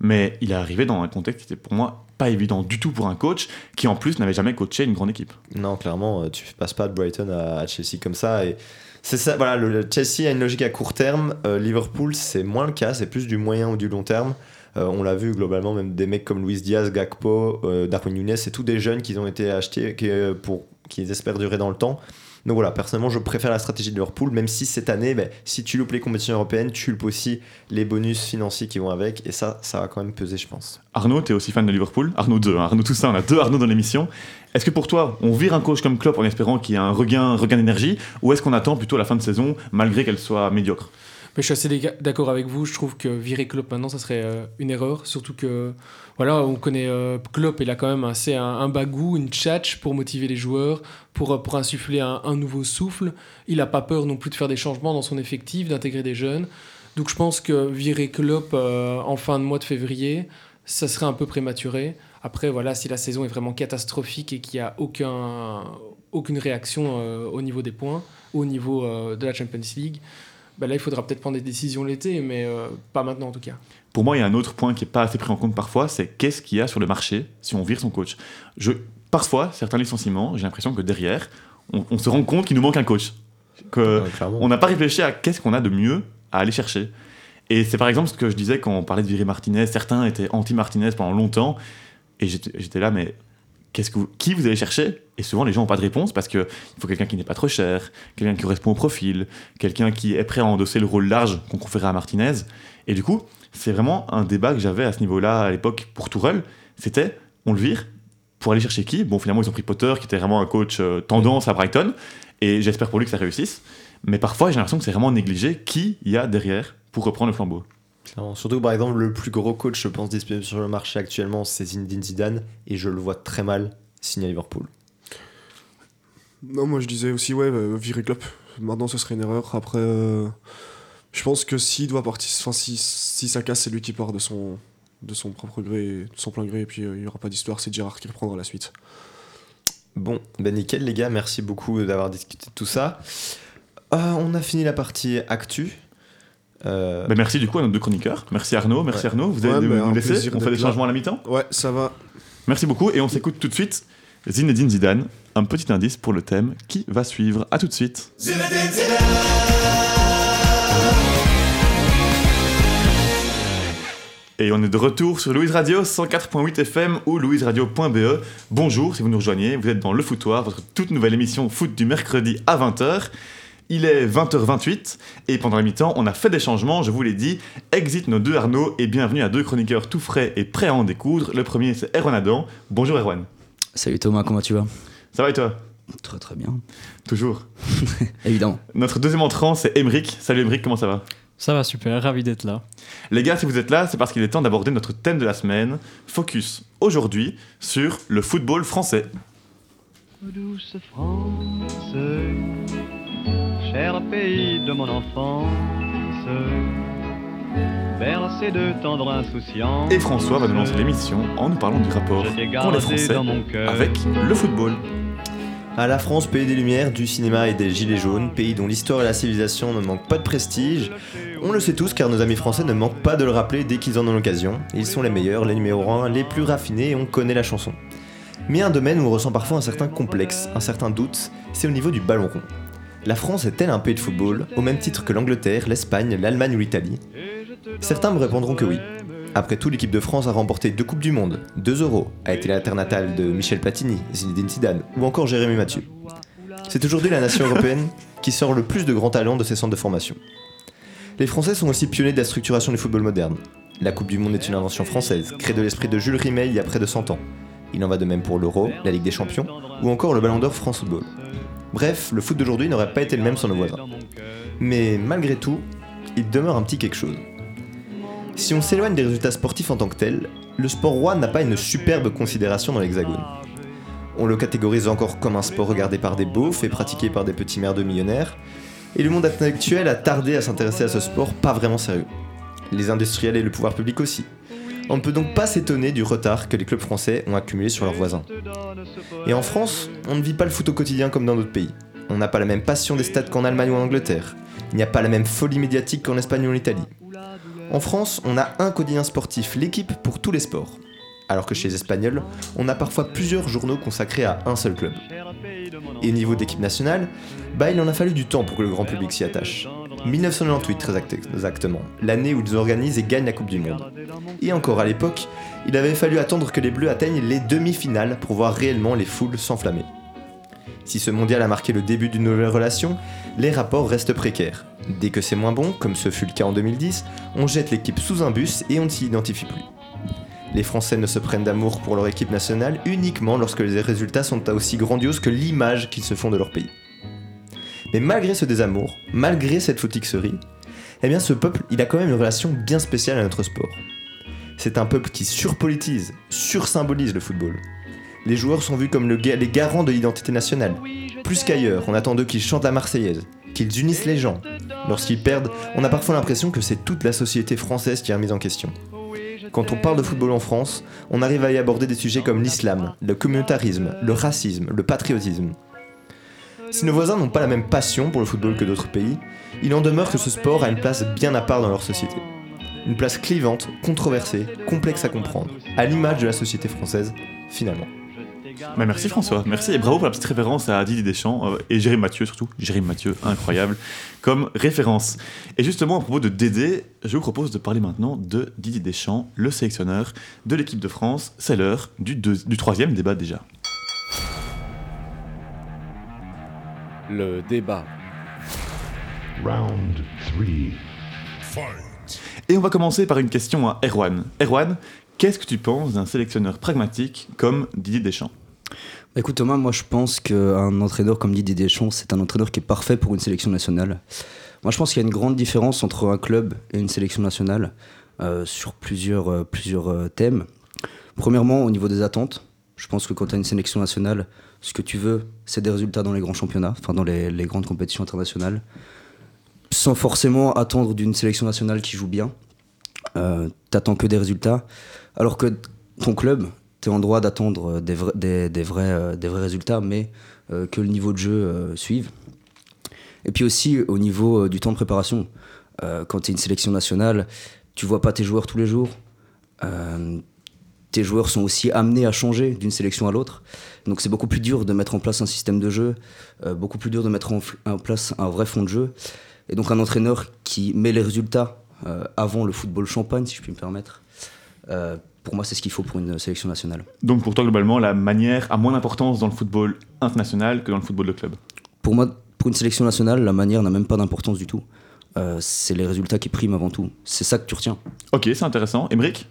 Mais il est arrivé dans un contexte qui était pour moi pas évident du tout pour un coach qui en plus n'avait jamais coaché une grande équipe. Non, clairement, euh, tu passes pas de Brighton à, Chelsea comme ça. Et c'est ça, voilà, le, Chelsea a une logique à court terme. euh, Liverpool, c'est moins le cas, c'est plus du moyen ou du long terme. Euh, on l'a vu globalement, même des mecs comme Luis Diaz, Gakpo, Darwin Nunes, c'est tous des jeunes qui ont été achetés qui, pour qu'ils espèrent durer dans le temps. Donc voilà, personnellement, je préfère la stratégie de Liverpool, même si cette année, ben, si tu loupes les compétitions européennes, tu loupes aussi les bonus financiers qui vont avec, et ça, ça va quand même peser, je pense. Arnaud, t'es aussi fan de Liverpool Arnaud 2, hein, Arnaud tout ça, on a deux Arnaud dans l'émission. Est-ce que pour toi, on vire un coach comme Klopp en espérant qu'il y ait un regain d'énergie ou est-ce qu'on attend plutôt la fin de saison malgré qu'elle soit médiocre? Mais je suis assez d'accord avec vous. Je trouve que virer Klopp maintenant, ça serait euh, une erreur. Surtout que, voilà, on connaît euh, Klopp, il a quand même assez un, un bagou, une tchatch pour motiver les joueurs, pour, euh, pour insuffler un, nouveau souffle. Il n'a pas peur non plus de faire des changements dans son effectif, d'intégrer des jeunes. Donc je pense que virer Klopp en fin de mois de février, ça serait un peu prématuré. Après, voilà, si la saison est vraiment catastrophique et qu'il n'y a aucun, aucune réaction au niveau des points, au niveau de la Champions League, bah là, il faudra peut-être prendre des décisions l'été, mais euh, pas maintenant en tout cas. Pour moi, il y a un autre point qui n'est pas assez pris en compte parfois, c'est qu'est-ce qu'il y a sur le marché si on vire son coach? Je, parfois, certains licenciements, j'ai l'impression que derrière, on, on se rend compte qu'il nous manque un coach. Que on n'a pas réfléchi à qu'est-ce qu'on a de mieux à aller chercher. Et c'est par exemple ce que je disais quand on parlait de virer Martinez. Certains étaient anti-Martinez pendant longtemps. Et j'étais là, mais qui vous allez chercher? Et souvent, les gens n'ont pas de réponse parce qu'il faut quelqu'un qui n'est pas trop cher, quelqu'un qui correspond au profil, quelqu'un qui est prêt à endosser le rôle large qu'on conférait à Martinez. Et du coup, c'est vraiment un débat que j'avais à ce niveau-là à l'époque pour Tourelle. C'était, on le vire pour aller chercher qui? Bon, finalement, ils ont pris Potter, qui était vraiment un coach euh, tendance à Brighton. Et j'espère pour lui que ça réussisse. Mais parfois, j'ai l'impression que c'est vraiment négligé qui il y a derrière pour reprendre le flambeau. Clairement. Surtout par exemple, le plus gros coach, je pense, disponible sur le marché actuellement, c'est Zinedine Zidane, et je le vois très mal signer à Liverpool. Non, moi je disais aussi, ouais, euh, virer Klopp. Maintenant, ce serait une erreur. Après, euh, je pense que s'il doit partir, enfin, si, si ça casse, c'est lui qui part de son, de son propre gré, de son plein gré, et puis euh, il n'y aura pas d'histoire, c'est Gérard qui reprendra la suite. Bon, ben nickel les gars, merci beaucoup d'avoir discuté de tout ça. Euh, on a fini la partie actu. Euh, Ben, merci du coup à nos deux chroniqueurs. Merci Arnaud, merci Ouais. Arnaud. Vous allez Ouais, nous laisser On fait des changements à la mi-temps Ouais, ça va. Merci beaucoup et on s'écoute tout de suite Zinedine Zidane. Un petit indice pour le thème qui va suivre. À tout de suite. Et on est de retour sur Louise Radio 104.8 FM ou louiseradio.be. Bonjour si vous nous rejoignez, vous êtes dans Le Foutoir, votre toute nouvelle émission foot du mercredi à 20h. Il est 20h28 et pendant la mi-temps, on a fait des changements, je vous l'ai dit. Exit nos deux Arnaud et bienvenue à deux chroniqueurs tout frais et prêts à en découdre. Le premier, c'est Erwan Adam. Bonjour Erwan. Salut Thomas, comment tu vas? Ça va et toi? Très très bien. Toujours. Évidemment. Notre deuxième entrant, c'est Emeric. Salut Emeric, comment ça va? Ça va super, ravi d'être là. Les gars, si vous êtes là, c'est parce qu'il est temps d'aborder notre thème de la semaine. Focus aujourd'hui sur le football français. Douce France, cher pays de mon enfance, bercé de tendre insouciance. Et François va nous lancer l'émission en nous parlant du rapport qu'ont les Français dans mon cœur. avec le football. À la France, pays des Lumières, du cinéma et des Gilets jaunes, pays dont l'histoire et la civilisation ne manquent pas de prestige, on le sait tous car nos amis français ne manquent pas de le rappeler dès qu'ils en ont l'occasion. Ils sont les meilleurs, les numéros 1, les plus raffinés et on connaît la chanson. Mais un domaine où on ressent parfois un certain complexe, un certain doute, c'est au niveau du ballon rond. La France est-elle un pays de football, au même titre que l'Angleterre, l'Espagne, l'Allemagne ou l'Italie? Certains me répondront que oui. Après tout, l'équipe de France a remporté deux Coupes du Monde, deux Euros, a été la terre natale de Michel Platini, Zinedine Zidane ou encore Jérémy Mathieu. C'est aujourd'hui la nation européenne qui sort le plus de grands talents de ses centres de formation. Les Français sont aussi pionniers de la structuration du football moderne. La Coupe du Monde est une invention française, créée de l'esprit de Jules Rimet il y a près de 100 ans. Il en va de même pour l'Euro, la Ligue des Champions ou encore le Ballon d'Or France Football. Bref, le foot d'aujourd'hui n'aurait pas été le même sans nos voisins. Mais malgré tout, il demeure un petit quelque chose. Si on s'éloigne des résultats sportifs en tant que tels, le sport roi n'a pas une superbe considération dans l'Hexagone. On le catégorise encore comme un sport regardé par des beaufs et pratiqué par des petits merdeux millionnaires, et le monde intellectuel a tardé à s'intéresser à ce sport pas vraiment sérieux. Les industriels et le pouvoir public aussi. On ne peut donc pas s'étonner du retard que les clubs français ont accumulé sur leurs voisins. Et en France, on ne vit pas le foot au quotidien comme dans d'autres pays. On n'a pas la même passion des stades qu'en Allemagne ou en Angleterre. Il n'y a pas la même folie médiatique qu'en Espagne ou en Italie. En France, on a un quotidien sportif, l'équipe pour tous les sports. Alors que chez les Espagnols, on a parfois plusieurs journaux consacrés à un seul club. Et au niveau d'équipe nationale, bah il en a fallu du temps pour que le grand public s'y attache. 1998 très acte- exactement, l'année où ils organisent et gagnent la Coupe du Monde. Et encore à l'époque, il avait fallu attendre que les Bleus atteignent les demi-finales pour voir réellement les foules s'enflammer. Si ce mondial a marqué le début d'une nouvelle relation, les rapports restent précaires. Dès que c'est moins bon, comme ce fut le cas en 2010, on jette l'équipe sous un bus et on ne s'y identifie plus. Les Français ne se prennent d'amour pour leur équipe nationale uniquement lorsque les résultats sont aussi grandioses que l'image qu'ils se font de leur pays. Mais malgré ce désamour, malgré cette fotixerie, eh bien ce peuple, il a quand même une relation bien spéciale à notre sport. C'est un peuple qui surpolitise, sursymbolise le football. Les joueurs sont vus comme les garants de l'identité nationale. Plus qu'ailleurs, on attend d'eux qu'ils chantent la Marseillaise, qu'ils unissent les gens. Lorsqu'ils perdent, on a parfois l'impression que c'est toute la société française qui est remise en question. Quand on parle de football en France, on arrive à y aborder des sujets comme l'islam, le communautarisme, le racisme, le patriotisme. Si nos voisins n'ont pas la même passion pour le football que d'autres pays, il en demeure que ce sport a une place bien à part dans leur société. Une place clivante, controversée, complexe à comprendre, à l'image de la société française, finalement. Bah, merci François, merci et bravo pour la petite référence à Didier Deschamps euh, et Jérémy Mathieu surtout. Jérémy Mathieu, incroyable, comme référence. Et justement, à propos de Dédé, je vous propose de parler maintenant de Didier Deschamps, le sélectionneur de l'équipe de France. C'est l'heure du, troisième débat déjà. Le débat. Round 3. Et on va commencer par une question à Erwan. Erwan, qu'est-ce que tu penses d'un sélectionneur pragmatique comme Didier Deschamps? Bah, Écoute Thomas, moi je pense qu'un entraîneur comme Didier Deschamps, c'est un entraîneur qui est parfait pour une sélection nationale. Moi, je pense qu'il y a une grande différence entre un club et une sélection nationale euh, sur plusieurs, euh, plusieurs euh, thèmes. Premièrement, au niveau des attentes, je pense que quand tu as une sélection nationale, ce que tu veux, c'est des résultats dans les grands championnats, enfin dans les, grandes compétitions internationales, sans forcément attendre d'une sélection nationale qui joue bien. Euh, T'attends que des résultats, alors que ton club, tu es en droit d'attendre des, vrais- des, euh, vrais résultats, mais euh, que le niveau de jeu euh, suive. Et puis aussi au niveau du temps de préparation. Quand tu es une sélection nationale, tu vois pas tes joueurs tous les jours. Tes joueurs sont aussi amenés à changer d'une sélection à l'autre. Donc c'est beaucoup plus dur de mettre en place un système de jeu, euh, beaucoup plus dur de mettre en, place un vrai fond de jeu. Et donc un entraîneur qui met les résultats euh, avant le football champagne, si je puis me permettre, euh, pour moi c'est ce qu'il faut pour une sélection nationale. Donc pour toi, globalement, la manière a moins d'importance dans le football international que dans le football de club? Pour moi, pour une sélection nationale, la manière n'a même pas d'importance du tout. Euh, c'est les résultats qui priment avant tout. C'est ça que tu retiens. Ok, c'est intéressant. Emric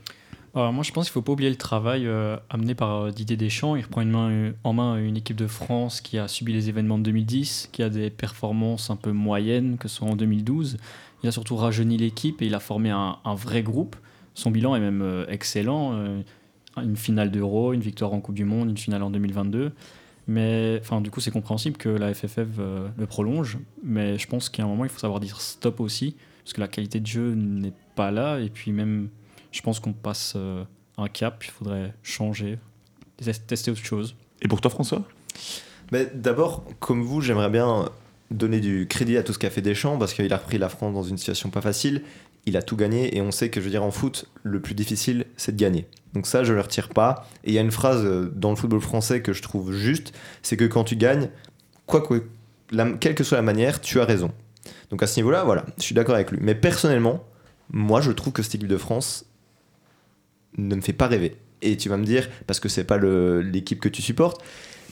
Alors, moi, je pense qu'il ne faut pas oublier le travail euh, amené par euh, Didier Deschamps. Il reprend une euh, en main une équipe de France qui a subi les événements de 2010, qui a des performances un peu moyennes, que ce soit en 2012. Il a surtout rajeuni l'équipe et il a formé un, un vrai groupe. Son bilan est même euh, excellent. euh, une finale d'Euro, une victoire en Coupe du Monde, une finale en 2022. Mais enfin, du coup, c'est compréhensible que la FFF euh, le prolonge. Mais je pense qu'à un moment, il faut savoir dire stop aussi, parce que la qualité de jeu n'est pas là. Et puis même, je pense qu'on passe euh, un cap, il faudrait changer, tes- tester autre chose. Et pour toi, François? Mais d'abord, comme vous, j'aimerais bien donner du crédit à tout ce qu'a fait Deschamps parce qu'il a repris la France dans une situation pas facile. Il a tout gagné et on sait que, je veux dire, en foot, le plus difficile, c'est de gagner. Donc ça, je ne le retire pas. Et il y a une phrase euh, dans le football français que je trouve juste, c'est que quand tu gagnes, quoi que, la- quelle que soit la manière, tu as raison. Donc à ce niveau-là, voilà, je suis d'accord avec lui. Mais personnellement, moi, je trouve que cette équipe de France ne me fait pas rêver. Et tu vas me dire, parce que c'est pas l'équipe que tu supportes,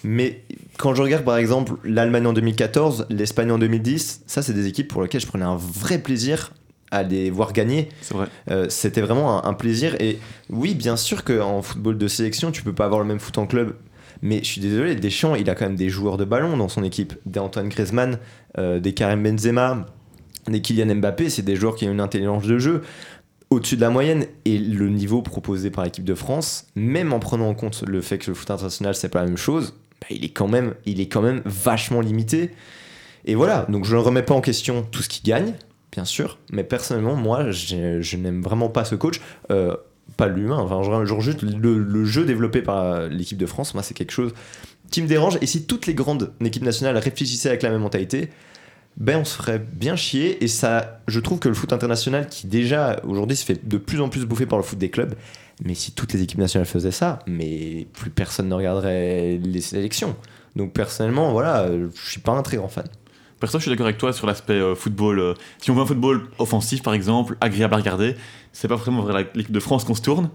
mais quand je regarde par exemple l'Allemagne en 2014, l'Espagne en 2010, ça c'est des équipes pour lesquelles je prenais un vrai plaisir à les voir gagner. C'est vrai. Euh, C'était vraiment un, un plaisir. Et oui, bien sûr qu'en football de sélection, tu peux pas avoir le même foot en club. Mais je suis désolé, Deschamps, il a quand même des joueurs de ballon dans son équipe. Des Antoine Griezmann, euh, des Karim Benzema, des Kylian Mbappé, c'est des joueurs qui ont une intelligence de jeu au-dessus de la moyenne. Et le niveau proposé par l'équipe de France, même en prenant en compte le fait que le foot international, c'est pas la même chose, bah, il, est quand même, il est quand même vachement limité. Et voilà, donc je ne remets pas en question tout ce qui gagne, bien sûr, mais personnellement, moi, je n'aime vraiment pas ce coach. Euh, pas l'humain, enfin, genre juste le, le jeu développé par l'équipe de France, moi, c'est quelque chose qui me dérange. Et si toutes les grandes équipes nationales réfléchissaient avec la même mentalité, ben on se ferait bien chier. Et ça, je trouve que le foot international, qui déjà aujourd'hui se fait de plus en plus bouffer par le foot des clubs, mais si toutes les équipes nationales faisaient ça, mais plus personne ne regarderait les sélections. Donc personnellement, voilà, euh, je suis pas un très grand fan. Perso, je suis d'accord avec toi sur l'aspect euh, football. euh, si on veut un football offensif, par exemple, agréable à regarder, c'est pas vraiment vers l'équipe de France qu'on se tourne.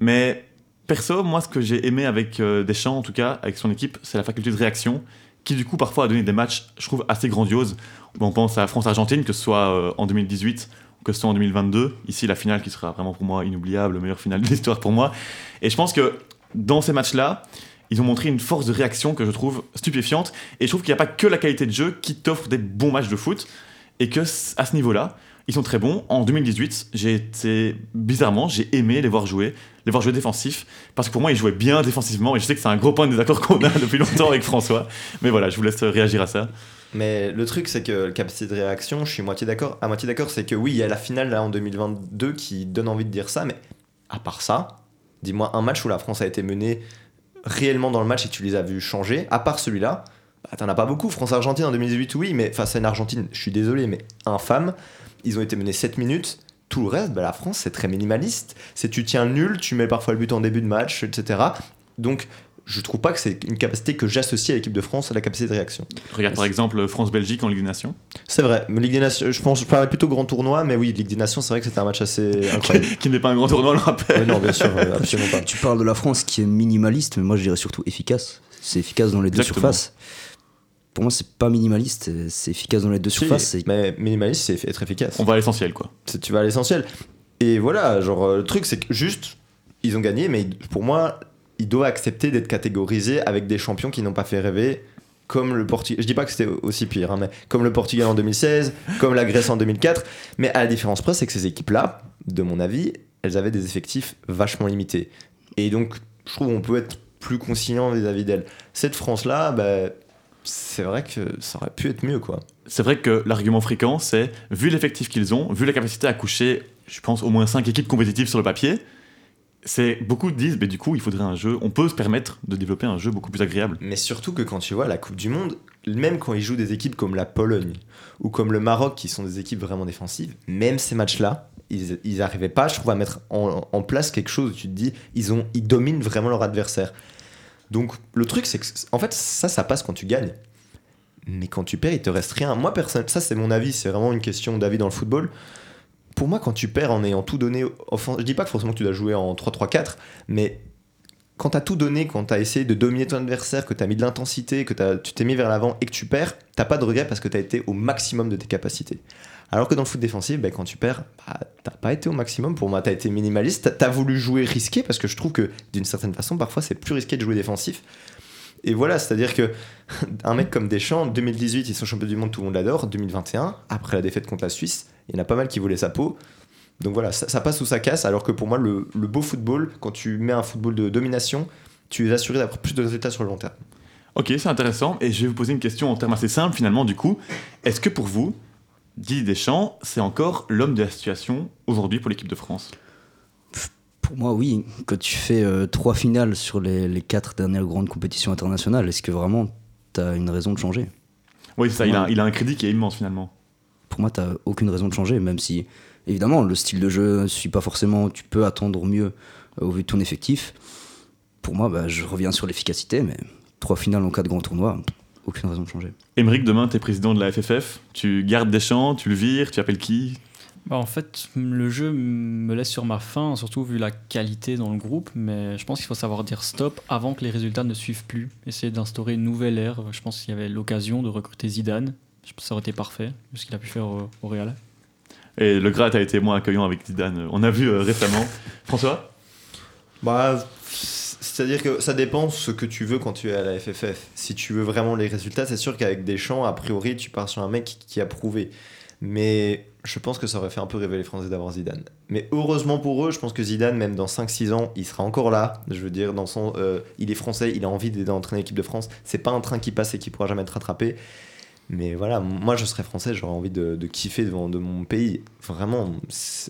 Mais perso, moi, ce que j'ai aimé avec Deschamps, en tout cas, avec son équipe, c'est la faculté de réaction, qui du coup, parfois, a donné des matchs, je trouve, assez grandioses. On pense à France-Argentine, que ce soit euh, en 2018 ou que ce soit en 2022. Ici, la finale qui sera vraiment pour moi inoubliable, la meilleure finale de l'histoire pour moi. Et je pense que dans ces matchs-là, ils ont montré une force de réaction que je trouve stupéfiante. Et je trouve qu'il n'y a pas que la qualité de jeu qui t'offre des bons matchs de foot. Et que à ce niveau-là, ils sont très bons. En 2018, j'ai été, bizarrement, j'ai aimé les voir jouer, les voir jouer défensif. Parce que pour moi, ils jouaient bien défensivement. Et je sais que c'est un gros point de désaccord qu'on a depuis longtemps avec François. Mais voilà, je vous laisse réagir à ça. Mais le truc, c'est que la capacité de réaction, je suis moitié d'accord. À moitié d'accord, c'est que oui, il y a la finale là en 2022 qui donne envie de dire ça, mais à part ça, dis-moi un match où la France a été menée réellement dans le match et tu les as vus changer, à part celui-là, bah, t'en as pas beaucoup. France-Argentine en 2018, oui, mais face à une Argentine, je suis désolé, mais infâme. Ils ont été menés 7 minutes. Tout le reste, bah, la France, c'est très minimaliste. C'est tu tiens nul, tu mets parfois le but en début de match, etc. Donc, je trouve pas que c'est une capacité que j'associe à l'équipe de France à la capacité de réaction. Regarde par exemple France-Belgique en Ligue des Nations. C'est vrai, Ligue des Nations, je pense, je parlais plutôt grand tournoi, mais oui, Ligue des Nations, c'est vrai que c'était un match assez incroyable. qui n'est pas un grand tournoi, on le rappelle. Non, bien sûr, euh, absolument pas. Tu parles de la France qui est minimaliste, mais moi je dirais surtout efficace. C'est efficace dans les deux surfaces. Pour moi, c'est pas minimaliste, c'est efficace dans les deux Si, surfaces. mais minimaliste, c'est être efficace. On va à l'essentiel, quoi. Tu vas à l'essentiel. Et voilà, genre, euh, le truc, c'est que juste, ils ont gagné, mais pour moi, ils doivent accepter d'être catégorisés avec des champions qui n'ont pas fait rêver comme le Portugal. Je dis pas que c'était aussi pire, hein, mais comme le Portugal en 2016, comme la Grèce en 2004. Mais à la différence près, c'est que ces équipes-là, de mon avis, elles avaient des effectifs vachement limités. Et donc, je trouve qu'on peut être plus conciliant vis-à-vis d'elles. Cette France-là, bah, c'est vrai que ça aurait pu être mieux, quoi. C'est vrai que l'argument fréquent, c'est vu l'effectif qu'ils ont, vu la capacité à coucher, je pense, au moins 5 équipes compétitives sur le papier, c'est beaucoup disent, mais du coup, il faudrait un jeu. On peut se permettre de développer un jeu beaucoup plus agréable. Mais surtout que quand tu vois la Coupe du Monde, même quand ils jouent des équipes comme la Pologne ou comme le Maroc, qui sont des équipes vraiment défensives, même ces matchs-là, ils, n'arrivaient pas, je trouve, à mettre en, en place quelque chose où tu te dis, ils, ont, ils dominent vraiment leur adversaire. Donc le truc, c'est que, en fait, ça, ça passe quand tu gagnes. Mais quand tu perds, il te reste rien. Moi, personne, ça c'est mon avis, c'est vraiment une question d'avis dans le football. Pour moi, quand tu perds en ayant tout donné, je dis pas que forcément tu dois jouer en 3-3-4, mais quand tu as tout donné, quand tu as essayé de dominer ton adversaire, que tu as mis de l'intensité, que t'as- tu t'es mis vers l'avant et que tu perds, t'as pas de regret parce que tu as été au maximum de tes capacités. Alors que dans le foot défensif, ben, quand tu perds, bah, t'as pas été au maximum. Pour moi, tu as été minimaliste. Tu as voulu jouer risqué parce que je trouve que d'une certaine façon, parfois, c'est plus risqué de jouer défensif. Et voilà, c'est-à-dire que un mec comme Deschamps, 2018, ils sont champions du monde, tout le monde l'adore. 2021, après la défaite contre la Suisse, il y en a pas mal qui voulaient sa peau. Donc voilà, ça, passe ou ça casse. Alors que pour moi, le beau football, quand tu mets un football de domination, tu es assuré d'avoir plus de résultats sur le long terme. Ok, c'est intéressant. Et je vais vous poser une question en termes assez simples finalement. Du coup, est-ce que pour vous, Didier Deschamps, c'est encore l'homme de la situation aujourd'hui pour l'équipe de France Pour moi, oui. Quand tu fais euh, trois finales sur les, les quatre dernières grandes compétitions internationales, est-ce que vraiment tu as une raison de changer? Oui, c'est ça. Il a, il a un crédit qui est immense finalement. Pour moi, tu aucune raison de changer, même si, évidemment, le style de jeu ne suit pas forcément. Tu peux attendre mieux euh, au vu de ton effectif. Pour moi, bah, je reviens sur l'efficacité, mais trois finales en quatre grands tournois, aucune raison de changer. Émeric, demain, tu es président de la FFF. Tu gardes Deschamps, tu le vires, tu appelles qui? Bah, en fait, le jeu me laisse sur ma faim, surtout vu la qualité dans le groupe, mais je pense qu'il faut savoir dire stop avant que les résultats ne suivent plus. Essayer d'instaurer une nouvelle ère. Je pense qu'il y avait l'occasion de recruter Zidane. Je pense que ça aurait été parfait, ce qu'il a pu faire au, au Real. Et le Grat a été moins accueillant avec Zidane. On a vu euh, récemment. François? Bah, c'est-à-dire que ça dépend ce que tu veux quand tu es à la FFF. Si tu veux vraiment les résultats, c'est sûr qu'avec Deschamps, a priori, tu pars sur un mec qui a prouvé. Mais je pense que ça aurait fait un peu rêver les Français d'avoir Zidane. Mais heureusement pour eux, je pense que Zidane, même dans 5-6 ans, il sera encore là. Je veux dire, dans son, euh, il est français, il a envie d'entraîner l'équipe de France. C'est pas un train qui passe et qui pourra jamais être rattrapé. Mais voilà, moi je serais français, j'aurais envie de, de kiffer devant de mon pays. Vraiment,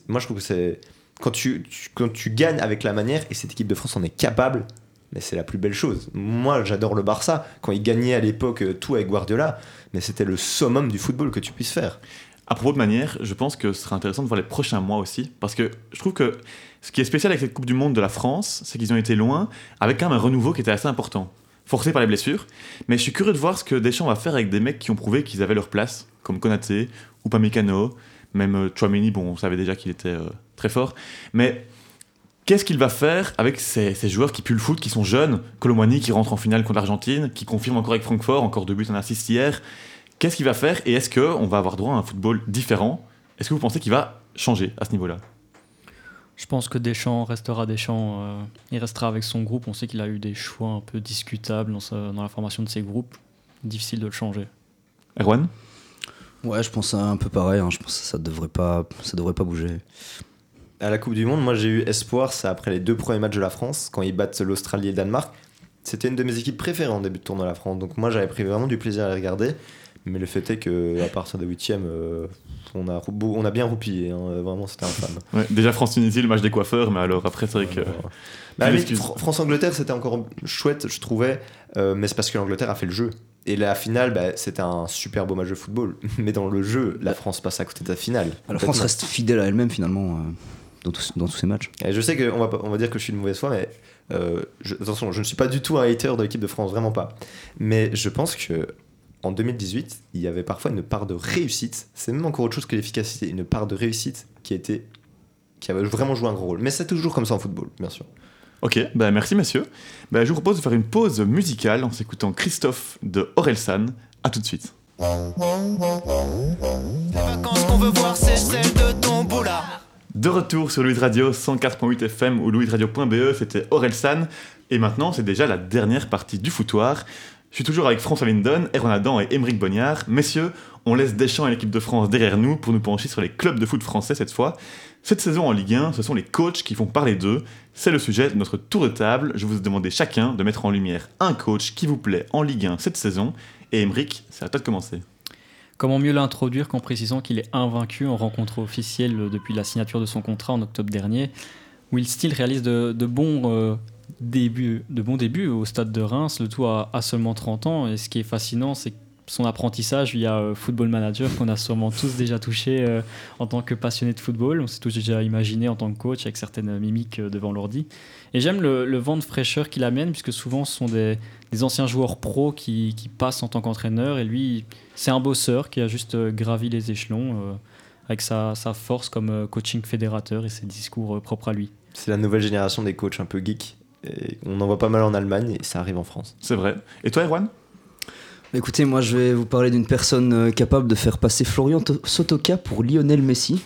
moi je trouve que c'est. Quand tu, quand tu gagnes avec la manière, et cette équipe de France en est capable, mais c'est la plus belle chose. Moi j'adore le Barça. Quand ils gagnaient à l'époque euh, tout avec Guardiola, mais c'était le summum du football que tu puisses faire. À propos de manière, je pense que ce serait intéressant de voir les prochains mois aussi, parce que je trouve que ce qui est spécial avec cette Coupe du Monde de la France, c'est qu'ils ont été loin, avec quand même un renouveau qui était assez important, forcé par les blessures. Mais je suis curieux de voir ce que Deschamps va faire avec des mecs qui ont prouvé qu'ils avaient leur place, comme Konaté, ou Pamecano, même euh, Chouameni, bon, on savait déjà qu'il était euh, très fort. Mais qu'est-ce qu'il va faire avec ces, ces joueurs qui puent le foot, qui sont jeunes? Colomwani qui rentre en finale contre l'Argentine, qui confirme encore avec Francfort, encore deux buts en assist hier. Qu'est-ce qu'il va faire et est-ce qu'on va avoir droit à un football différent? Est-ce que vous pensez qu'il va changer à ce niveau-là? Je pense que Deschamps restera Deschamps. euh, il restera avec son groupe. On sait qu'il a eu des choix un peu discutables dans, sa- dans la formation de ses groupes. Difficile de le changer. Erwan? Ouais, je pense un peu pareil. hein. Je pense que ça devrait pas, ça devrait pas bouger. À la Coupe du Monde, moi j'ai eu espoir, c'est après les deux premiers matchs de la France, quand ils battent l'Australie et le Danemark. C'était une de mes équipes préférées en début de tournoi la France. Donc moi j'avais pris vraiment du plaisir à les regarder. Mais le fait est que à partir des huitièmes, euh, on, a, on a bien roupillé. hein. Vraiment, c'était infâme. Ouais, Déjà France-Tunisie, le match des coiffeurs, mais alors après, c'est vrai que. Bah, excuses. Fr- France-Angleterre, c'était encore chouette, je trouvais. euh, mais c'est parce que l'Angleterre a fait le jeu. Et la finale, bah, c'était un super beau match de football. Mais dans le jeu, la France passe à côté de la finale. La France reste fidèle à elle-même finalement euh, dans, tous, dans tous ces matchs. Et je sais qu'on va, pas- on va dire que je suis de mauvaise foi, mais euh, je- attention, je ne suis pas du tout un hater de l'équipe de France, vraiment pas. Mais je pense que en 2018, il y avait parfois une part de réussite. C'est même encore autre chose que l'efficacité, une part de réussite qui a été, qui avait vraiment joué un gros rôle. Mais c'est toujours comme ça en football, bien sûr. Ok, bah merci messieurs. Bah, je vous propose de faire une pause musicale en s'écoutant Christophe de Orelsan. A tout de suite. Les vacances qu'on veut voir, c'est celles de ton boulard. De retour sur Louis Radio 104.8 FM ou louisradio.be, c'était Orelsan. Et maintenant, c'est déjà la dernière partie du foutoir. Je suis toujours avec François Linden, Erwan Adam et Émeric Bognard. Messieurs, on laisse Deschamps et l'équipe de France derrière nous pour nous pencher sur les clubs de foot français cette fois. Cette saison en Ligue 1, ce sont les coachs qui font parler d'eux. C'est le sujet de notre tour de table. Je vous ai demandé chacun de mettre en lumière un coach qui vous plaît en Ligue 1 cette saison. Et Émeric, c'est à toi de commencer. Comment mieux l'introduire qu'en précisant qu'il est invaincu en rencontre officielle depuis la signature de son contrat en octobre dernier Will Steele réalise de, de bons euh, de bons débuts au stade de Reims, le tout à, à seulement 30 ans. Et ce qui est fascinant, c'est son apprentissage via euh, Football Manager qu'on a sûrement tous déjà touché euh, en tant que passionné de football. On s'est tous déjà imaginé en tant que coach avec certaines mimiques euh, devant l'ordi. Et j'aime le, le, vent de fraîcheur qu'il amène puisque souvent ce sont des, des anciens joueurs pros qui, qui, passent en tant qu'entraîneur et lui c'est un bosseur qui a juste gravi les échelons avec sa, sa, force comme coaching fédérateur et ses discours propres à lui. C'est la nouvelle génération des coachs un peu geeks et on en voit pas mal en Allemagne et ça arrive en France. C'est vrai. Et toi, Erwan? Écoutez, moi je vais vous parler d'une personne euh, capable de faire passer Florian Sotoka pour Lionel Messi.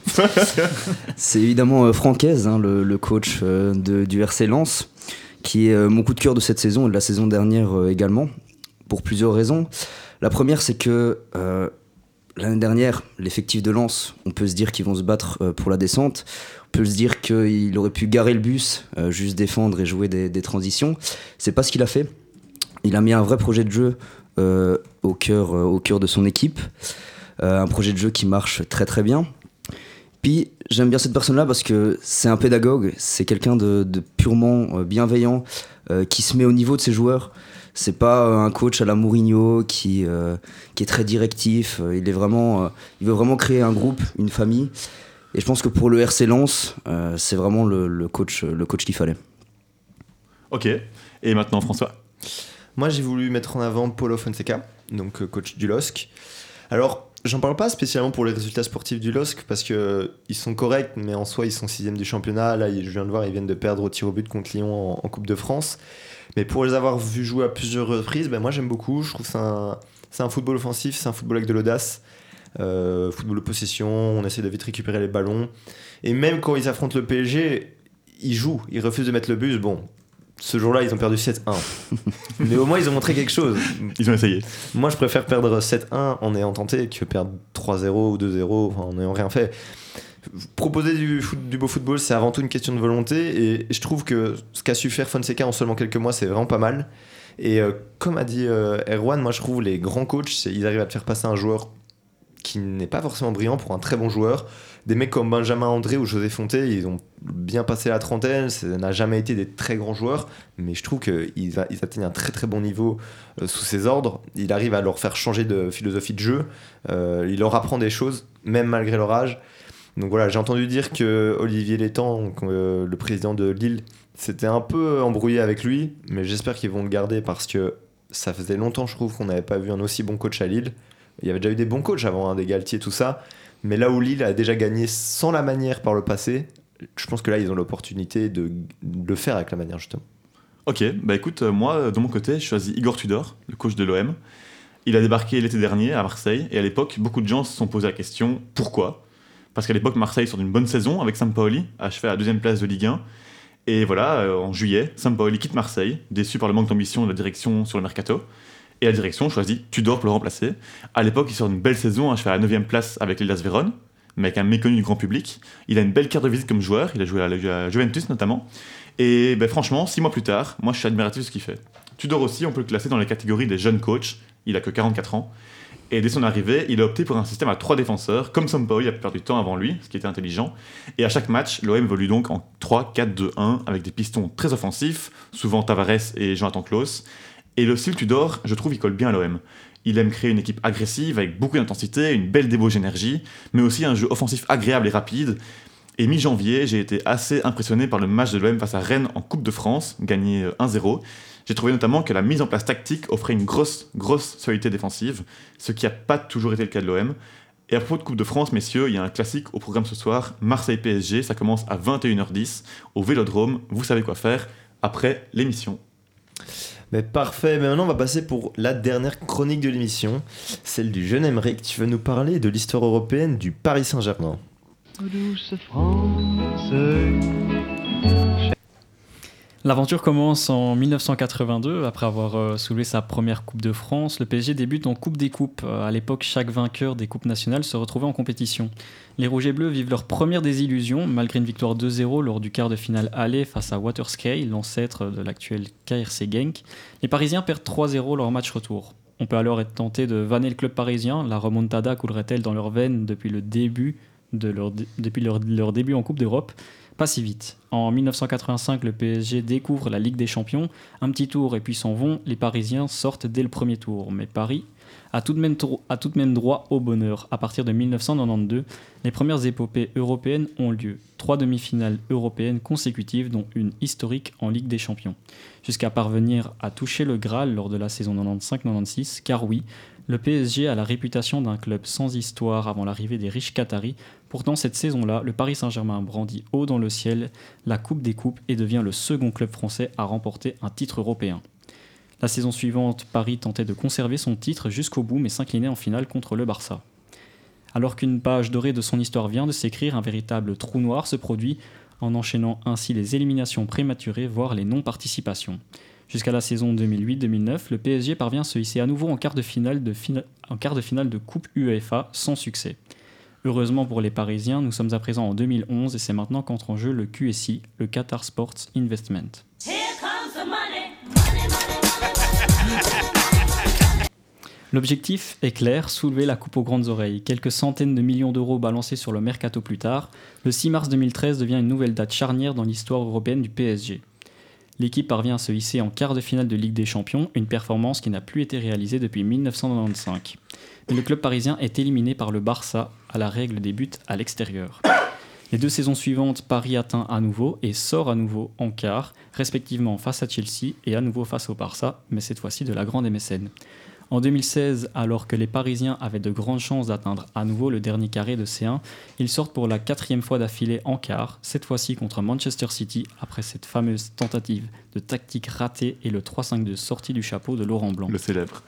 C'est évidemment euh, Francaise, hein, le, le, coach euh, de, du RC Lens, qui est mon coup de cœur de cette saison et de la saison dernière également, pour plusieurs raisons. La première, c'est que euh, l'année dernière, l'effectif de Lens, on peut se dire qu'ils vont se battre pour la descente peut se dire qu'il aurait pu garer le bus, euh, juste défendre et jouer des, des transitions. C'est pas ce qu'il a fait. Il a mis un vrai projet de jeu au, cœur, euh, au cœur de son équipe. Euh, un projet de jeu qui marche très très bien. Puis j'aime bien cette personne-là parce que c'est un pédagogue, c'est quelqu'un de, purement bienveillant, euh, qui se met au niveau de ses joueurs. C'est pas un coach à la Mourinho qui, qui est très directif. Il, est vraiment, il veut vraiment créer un groupe, une famille. Et je pense que pour le RC Lens, euh, c'est vraiment le, coach, le coach qu'il fallait. Ok. Et maintenant, François? Moi, j'ai voulu mettre en avant Paulo Fonseca, donc euh, coach du LOSC. Alors, j'en parle pas spécialement pour les résultats sportifs du LOSC parce que euh, ils sont corrects, mais en soi, ils sont sixième du championnat. Là, je viens de voir, ils viennent de perdre au tir au but contre Lyon en, Coupe de France. Mais pour les avoir vus jouer à plusieurs reprises, ben moi, j'aime beaucoup. Je trouve c'est un, un football offensif, c'est un football avec de l'audace. Euh, football de possession, on essaie de vite récupérer les ballons. Et même quand ils affrontent le PSG, ils jouent, ils refusent de mettre le bus. Bon, ce jour-là, ils ont perdu 7-1. Mais au moins, ils ont montré quelque chose. Ils ont essayé. Moi, je préfère perdre 7-1 en ayant tenté que perdre 3-0 ou 2-0 en n'ayant rien fait. Proposer du, foot, du beau football, c'est avant tout une question de volonté. Et je trouve que ce qu'a su faire Fonseca en seulement quelques mois, c'est vraiment pas mal. Et euh, comme a dit euh, Erwan, moi je trouve les grands coachs, ils arrivent à te faire passer un joueur qui n'est pas forcément brillant pour un très bon joueur. Des mecs comme Benjamin André ou José Fonté, ils ont bien passé la trentaine, ça n'a jamais été des très grands joueurs, mais je trouve qu'ils ils atteignent un très très bon niveau euh, sous ses ordres. Il arrive à leur faire changer de philosophie de jeu, euh, il leur apprend des choses, même malgré leur âge. Donc voilà, j'ai entendu dire que Olivier Létang, euh, le président de Lille, s'était un peu embrouillé avec lui, mais j'espère qu'ils vont le garder parce que ça faisait longtemps, je trouve, qu'on n'avait pas vu un aussi bon coach à Lille. Il y avait déjà eu des bons coachs avant, hein, des Galtier, tout ça. Mais là où Lille a déjà gagné sans la manière par le passé, je pense que là, ils ont l'opportunité de, le faire avec la manière, justement. Ok, bah écoute, moi, de mon côté, je choisis Igor Tudor, le coach de l'OM. Il a débarqué l'été dernier à Marseille, et à l'époque, beaucoup de gens se sont posé la question pourquoi? Parce qu'à l'époque, Marseille sort d'une bonne saison avec Sampaoli, achevé à la deuxième place de Ligue 1. Et voilà, euh, en juillet, Sampaoli quitte Marseille, déçu par le manque d'ambition de la direction sur le mercato. Et la direction choisit Tudor pour le remplacer. À l'époque, il sort une belle saison, hein, je fais à la 9 place avec l'Elias Vérone, mais avec un méconnu du grand public. Il a une belle carte de visite comme joueur, il a joué à la Juventus notamment. Et ben, franchement, six mois plus tard, moi je suis admiratif de ce qu'il fait. Tudor aussi, on peut le classer dans les catégories des jeunes coachs, il a que 44 ans. Et dès son arrivée, il a opté pour un système à trois défenseurs, comme Sampaoli a pu perdre du temps avant lui, ce qui était intelligent. Et à chaque match, l'OM évolue donc en 3-4-2-1, avec des pistons très offensifs, souvent Tavares et Jonathan Klaus. Et le style Tudor, je trouve, il colle bien à l'OM. Il aime créer une équipe agressive avec beaucoup d'intensité, une belle débauche d'énergie, mais aussi un jeu offensif agréable et rapide. Et mi-janvier, j'ai été assez impressionné par le match de l'OM face à Rennes en Coupe de France, gagné 1-0. J'ai trouvé notamment que la mise en place tactique offrait une grosse, grosse solidité défensive, ce qui n'a pas toujours été le cas de l'OM. Et à propos de Coupe de France, messieurs, il y a un classique au programme ce soir, Marseille-PSG, ça commence à 21h10 au Vélodrome, vous savez quoi faire après l'émission. Mais parfait, maintenant on va passer pour la dernière chronique de l'émission, celle du jeune Emmerich. Tu veux nous parler de l'histoire européenne du Paris Saint-Germain. L'aventure commence en 1982, après avoir euh, soulevé sa première Coupe de France. Le PSG débute en Coupe des Coupes. Euh, à l'époque, chaque vainqueur des Coupes nationales se retrouvait en compétition. Les Rouges et Bleus vivent leur première désillusion, malgré une victoire 2-0 lors du quart de finale aller face à Watersky, l'ancêtre de l'actuel KRC Genk. Les Parisiens perdent 3-0 leur match retour. On peut alors être tenté de vanner le club parisien. La remontada coulerait-elle dans leurs veines depuis le début, de leur, depuis leur début en Coupe d'Europe? Pas si vite. En 1985, le PSG découvre la Ligue des Champions. Un petit tour et puis s'en vont. Les Parisiens sortent dès le premier tour. Mais Paris a tout de même, droit au bonheur. À partir de 1992, les premières épopées européennes ont lieu. Trois demi-finales européennes consécutives, dont une historique en Ligue des Champions. Jusqu'à parvenir à toucher le Graal lors de la saison 95-96. Car oui, le PSG a la réputation d'un club sans histoire avant l'arrivée des riches Qataris. Pourtant, cette saison-là, le Paris Saint-Germain brandit haut dans le ciel la Coupe des Coupes et devient le second club français à remporter un titre européen. La saison suivante, Paris tentait de conserver son titre jusqu'au bout mais s'inclinait en finale contre le Barça. Alors qu'une page dorée de son histoire vient de s'écrire, un véritable trou noir se produit en enchaînant ainsi les éliminations prématurées, voire les non-participations. Jusqu'à la saison 2008-2009, le PSG parvient à se hisser à nouveau en quart de finale de, en quart de, finale de Coupe UEFA sans succès. Heureusement pour les Parisiens, nous sommes à présent en 2011 et c'est maintenant qu'entre en jeu le QSI, le Qatar Sports Investment. L'objectif est clair, soulever la coupe aux grandes oreilles. Quelques centaines de millions d'euros balancés sur le mercato plus tard, le 6 mars 2013 devient une nouvelle date charnière dans l'histoire européenne du PSG. L'équipe parvient à se hisser en quart de finale de Ligue des Champions, une performance qui n'a plus été réalisée depuis 1995. Mais le club parisien est éliminé par le Barça à la règle des buts à l'extérieur. Les deux saisons suivantes, Paris atteint à nouveau et sort à nouveau en quart, respectivement face à Chelsea et à nouveau face au Barça, mais cette fois-ci de la grande MSN. En 2016, alors que les Parisiens avaient de grandes chances d'atteindre à nouveau le dernier carré de C1, ils sortent pour la quatrième fois d'affilée en quart, cette fois-ci contre Manchester City, après cette fameuse tentative de tactique ratée et le 3-5-2 sorti du chapeau de Laurent Blanc. Le célèbre.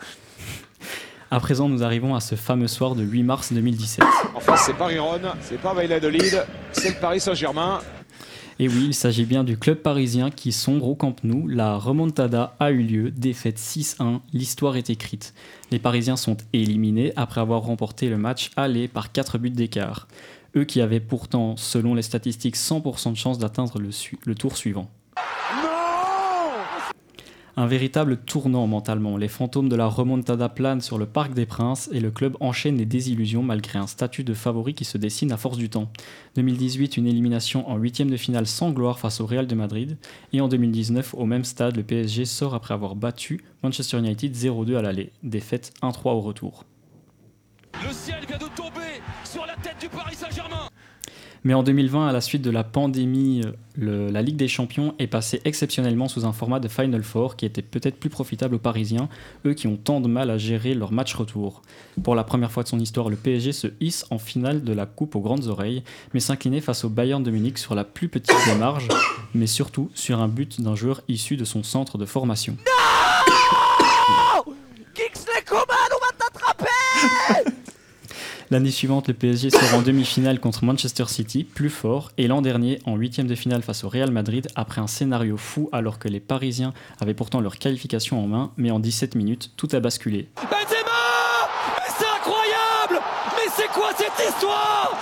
À présent, nous arrivons à ce fameux soir de 8 mars 2017. En face, c'est pas Riron, c'est pas Valladolid, c'est le Paris Saint-Germain. Et oui, il s'agit bien du club parisien qui sombre au Camp Nou. La remontada a eu lieu, défaite 6-1, l'histoire est écrite. Les Parisiens sont éliminés après avoir remporté le match aller par 4 buts d'écart. Eux qui avaient pourtant, selon les statistiques, 100% de chance d'atteindre le, tour suivant. Un véritable tournant mentalement. Les fantômes de la remontada planent sur le Parc des Princes et le club enchaîne les désillusions malgré un statut de favori qui se dessine à force du temps. 2018, une élimination en huitième de finale sans gloire face au Real de Madrid. Et en 2019, au même stade, le PSG sort après avoir battu Manchester United 0-2 à l'aller. Défaite 1-3 au retour. Le ciel vient de tomber sur la tête du Paris Saint-Germain. Mais en 2020, à la suite de la pandémie, euh, la Ligue des Champions est passée exceptionnellement sous un format de Final Four qui était peut-être plus profitable aux Parisiens, eux qui ont tant de mal à gérer leur match retour. Pour la première fois de son histoire, le PSG se hisse en finale de la Coupe aux grandes oreilles, mais s'inclinait face au Bayern de Munich sur la plus petite des marges, mais surtout sur un but d'un joueur issu de son centre de formation Coman, on va t'attraper L'année suivante, le PSG sort en demi-finale contre Manchester City, plus fort, et l'an dernier en huitième de finale face au Real Madrid après un scénario fou alors que les Parisiens avaient pourtant leur qualification en main, mais en 17 minutes, tout a basculé. Benzema Mais c'est incroyable Mais c'est quoi cette histoire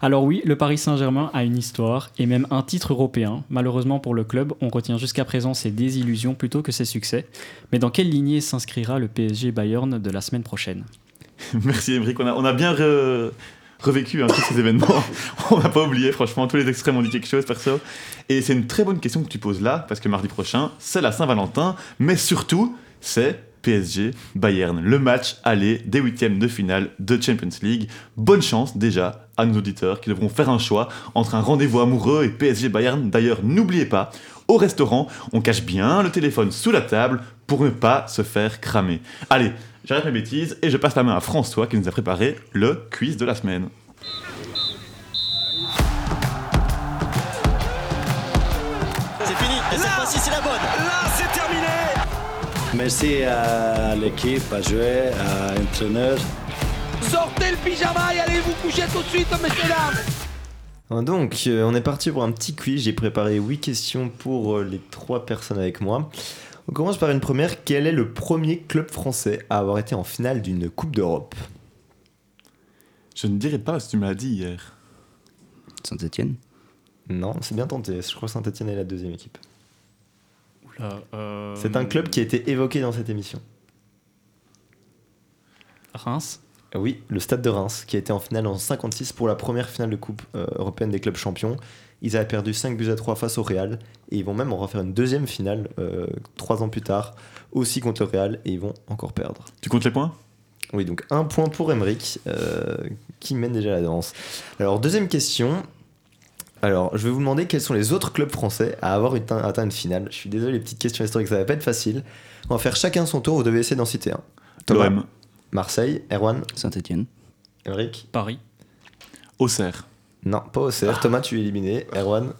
Alors oui, le Paris Saint-Germain a une histoire et même un titre européen. Malheureusement pour le club, on retient jusqu'à présent ses désillusions plutôt que ses succès. Mais dans quelle lignée s'inscrira le PSG Bayern de la semaine prochaine? Merci Émeric, on a, bien re- revécu hein, tous ces événements. on n'a pas oublié, franchement, tous les extrêmes ont dit quelque chose, perso. Et c'est une très bonne question que tu poses là, parce que mardi prochain, c'est la Saint-Valentin, mais surtout, c'est PSG Bayern, le match aller des huitièmes de finale de Champions League. Bonne chance déjà à nos auditeurs qui devront faire un choix entre un rendez-vous amoureux et PSG Bayern. D'ailleurs, n'oubliez pas, au restaurant, on cache bien le téléphone sous la table pour ne pas se faire cramer. Allez, j'arrête mes bêtises et je passe la main à François qui nous a préparé le quiz de la semaine. C'est fini, et cette fois-ci c'est la bonne Là, c'est terminé Merci à l'équipe, à jouer, à l'entraîneur. Sortez le pyjama et allez vous coucher tout de suite, messieurs dames Donc, euh, on est parti pour un petit quiz. J'ai préparé 8 questions pour euh, les 3 personnes avec moi. On commence par une première. Quel est le premier club français à avoir été en finale d'une Coupe d'Europe? Je ne dirais pas ce que tu m'as dit hier. Saint-Etienne Non, c'est bien tenté. Je crois que Saint-Etienne est la deuxième équipe. Oula, euh, C'est un club qui a été évoqué dans cette émission. Reims? Oui, le Stade de Reims, qui a été en finale en 56 pour la première finale de Coupe euh, européenne des clubs champions. Ils avaient perdu 5 buts à 3 face au Real, et ils vont même en refaire une deuxième finale 3 ans plus tard, aussi contre le Real, et ils vont encore perdre. Tu comptes les points? Oui, donc un point pour Emeric, euh, qui mène déjà la danse. Alors, deuxième question. Alors, je vais vous demander quels sont les autres clubs français à avoir une- atteint une finale. Je suis désolé, les petites questions historiques, ça va pas être facile. On va faire chacun son tour, vous devez essayer d'en citer un. Thomas, L'OM. Marseille, Erwan, Saint-Etienne. Emeric Paris Auxerre. Non, pas Auxerre. Thomas, tu es éliminé. Erwan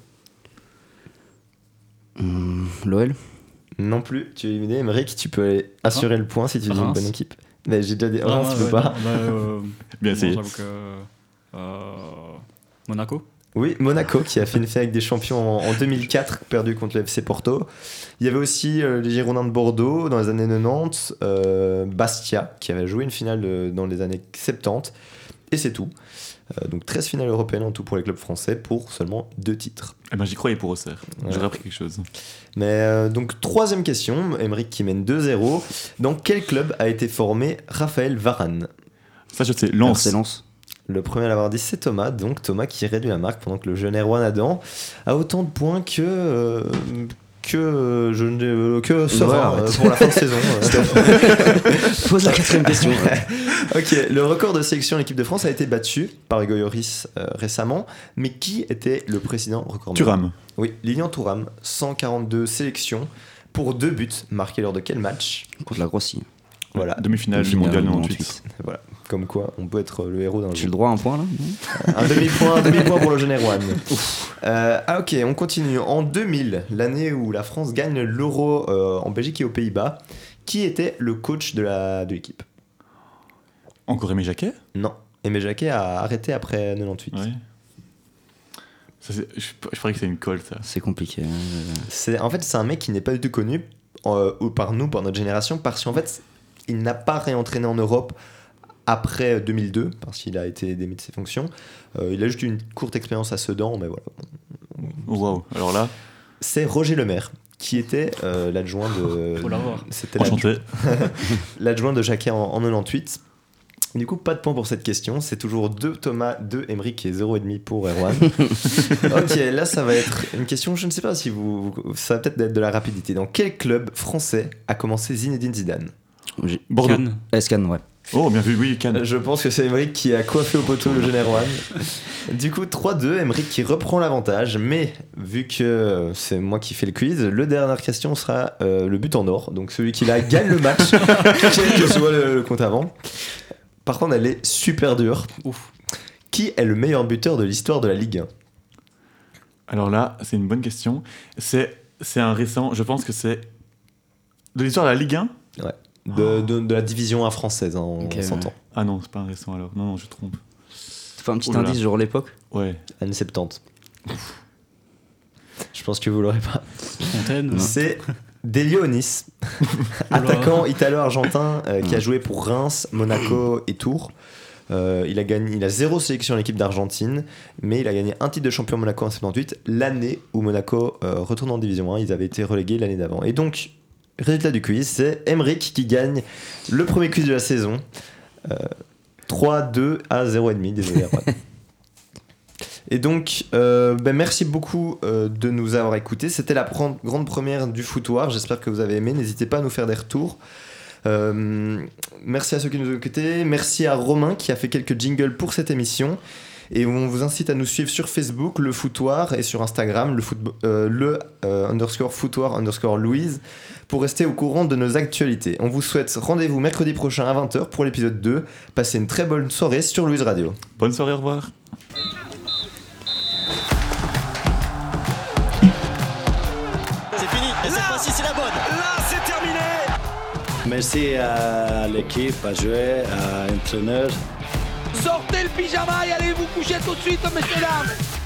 Hum, L'OL Non plus, tu es éliminé. Emeric, tu peux aller assurer le point si tu dis une Reims. bonne équipe. Mais j'ai déjà dit, Ah, Reims, tu peux ouais, pas. non, bah, euh, Bien bon, essayé. euh, Monaco Oui, Monaco qui a fait une finale avec des champions en, en 2004, perdu contre le FC Porto. Il y avait aussi euh, les Girondins de Bordeaux dans les années 90, euh, Bastia qui avait joué une finale dans les années 70, et c'est tout. Euh, donc 13 finales européennes en tout pour les clubs français pour seulement deux titres. Eh ben, j'y croyais pour Auxerre. Ouais. J'aurais appris quelque chose. Mais euh, donc troisième question, Emeric qui mène 2-0. Dans quel club a été formé Raphaël Varane? Ça, je sais. Lens. RC Lens. Le premier à l'avoir dit, c'est Thomas. Donc Thomas qui réduit la marque pendant que le jeune Erwan Adam a autant de points que. euh, que euh, je ne euh, que Ouais, euh, pour la fin de saison. euh. Pose la quatrième question. ok, le record de sélection en équipe de France a été battu par Hugo Lloris euh, récemment, mais qui était le précédent record Thuram. Oui, Lilian Thuram, 142 sélections pour deux buts marqués lors de quel match? Contre la Grossie. Voilà, Demi-finale du mondial 98. 98. voilà. Comme quoi, on peut être le héros d'un J'ai jeu. le droit à un point là Un demi-point, un demi-point pour le jeune. Euh, ah ok, on continue. En 2000, l'année où la France gagne l'Euro euh, en Belgique et aux Pays-Bas, qui était le coach de la de l'équipe? Encore Aimé Jacquet? Non. Aimé Jacquet a arrêté après 98. Ouais. Ça, c'est- je, je croyais que c'était une colle, ça. C'est compliqué. hein. C'est en fait c'est un mec qui n'est pas du tout connu euh, ou par nous, par notre génération, parce qu'en fait il n'a pas réentraîné en Europe après 2002, parce qu'il a été démis de ses fonctions. Euh, il a juste eu une courte expérience à Sedan, mais voilà. Waouh. Alors là, C'est Roger Lemaire qui était euh, l'adjoint de. Faut l'avoir. C'était l'adjoint- enchanté. l'adjoint de Jacquet en, en 98. Du coup, pas de point pour cette question. C'est toujours 2 Thomas, 2 Emeric et 0,5 pour Erwan. ok, là, ça va être une question. Je ne sais pas si vous. Ça va peut-être être de la rapidité. Dans quel club français a commencé Zinedine Zidane? Bordeaux. Cannes. Escan, ouais. Oh, bien vu, oui, Cannes. Je pense que c'est Emeric qui a coiffé au poteau le Erwan. Du coup, 3-2, Emeric qui reprend l'avantage. Mais vu que c'est moi qui fais le quiz, le dernière question sera euh, le but en or. Donc celui qui la gagne le match, quel que soit le, le compte avant. Par contre, elle est super dure. Ouf. Qui est le meilleur buteur de l'histoire de la Ligue 1 Alors là, c'est une bonne question. C'est un récent, je pense que c'est de l'histoire de la Ligue 1 de, de- de la division 1 française, hein, on s'entend. Ah non, c'est pas un récent alors. Non, non, je trompe. Tu fais un petit Oh indice, genre l'époque Ouais. Années 70. Je pense que vous l'aurez pas. Fontaine. C'est Delio Onis, attaquant italo-argentin euh, qui a joué pour Reims, Monaco et Tours. Euh, il, a gagné, il a zéro sélection en équipe d'Argentine, mais il a gagné un titre de champion Monaco en 78, l'année où Monaco euh, retourne en Division 1. Ils avaient été relégués l'année d'avant. Et donc, résultat du quiz, c'est Emeric qui gagne le premier quiz de la saison. Euh, 3-2 à 0,5, désolé. Et donc, euh, ben, merci beaucoup euh, de nous avoir écoutés. C'était la grande première du foutoir. J'espère que vous avez aimé. N'hésitez pas à nous faire des retours. Euh, merci à ceux qui nous ont écoutés. Merci à Romain qui a fait quelques jingles pour cette émission. Et on vous incite à nous suivre sur Facebook, le foutoir, et sur Instagram, le, footb- euh, le euh, underscore foutoir underscore Louise, pour rester au courant de nos actualités. On vous souhaite rendez-vous mercredi prochain à 20h pour l'épisode 2. Passez une très bonne soirée sur Louise Radio. Bonne soirée, au revoir. C'est fini, et cette fois-ci c'est la bonne. Là, c'est terminé Merci à l'équipe, à jouer, à l'entraîneur. Sortez le pyjama et allez vous coucher tout de suite, messieurs dames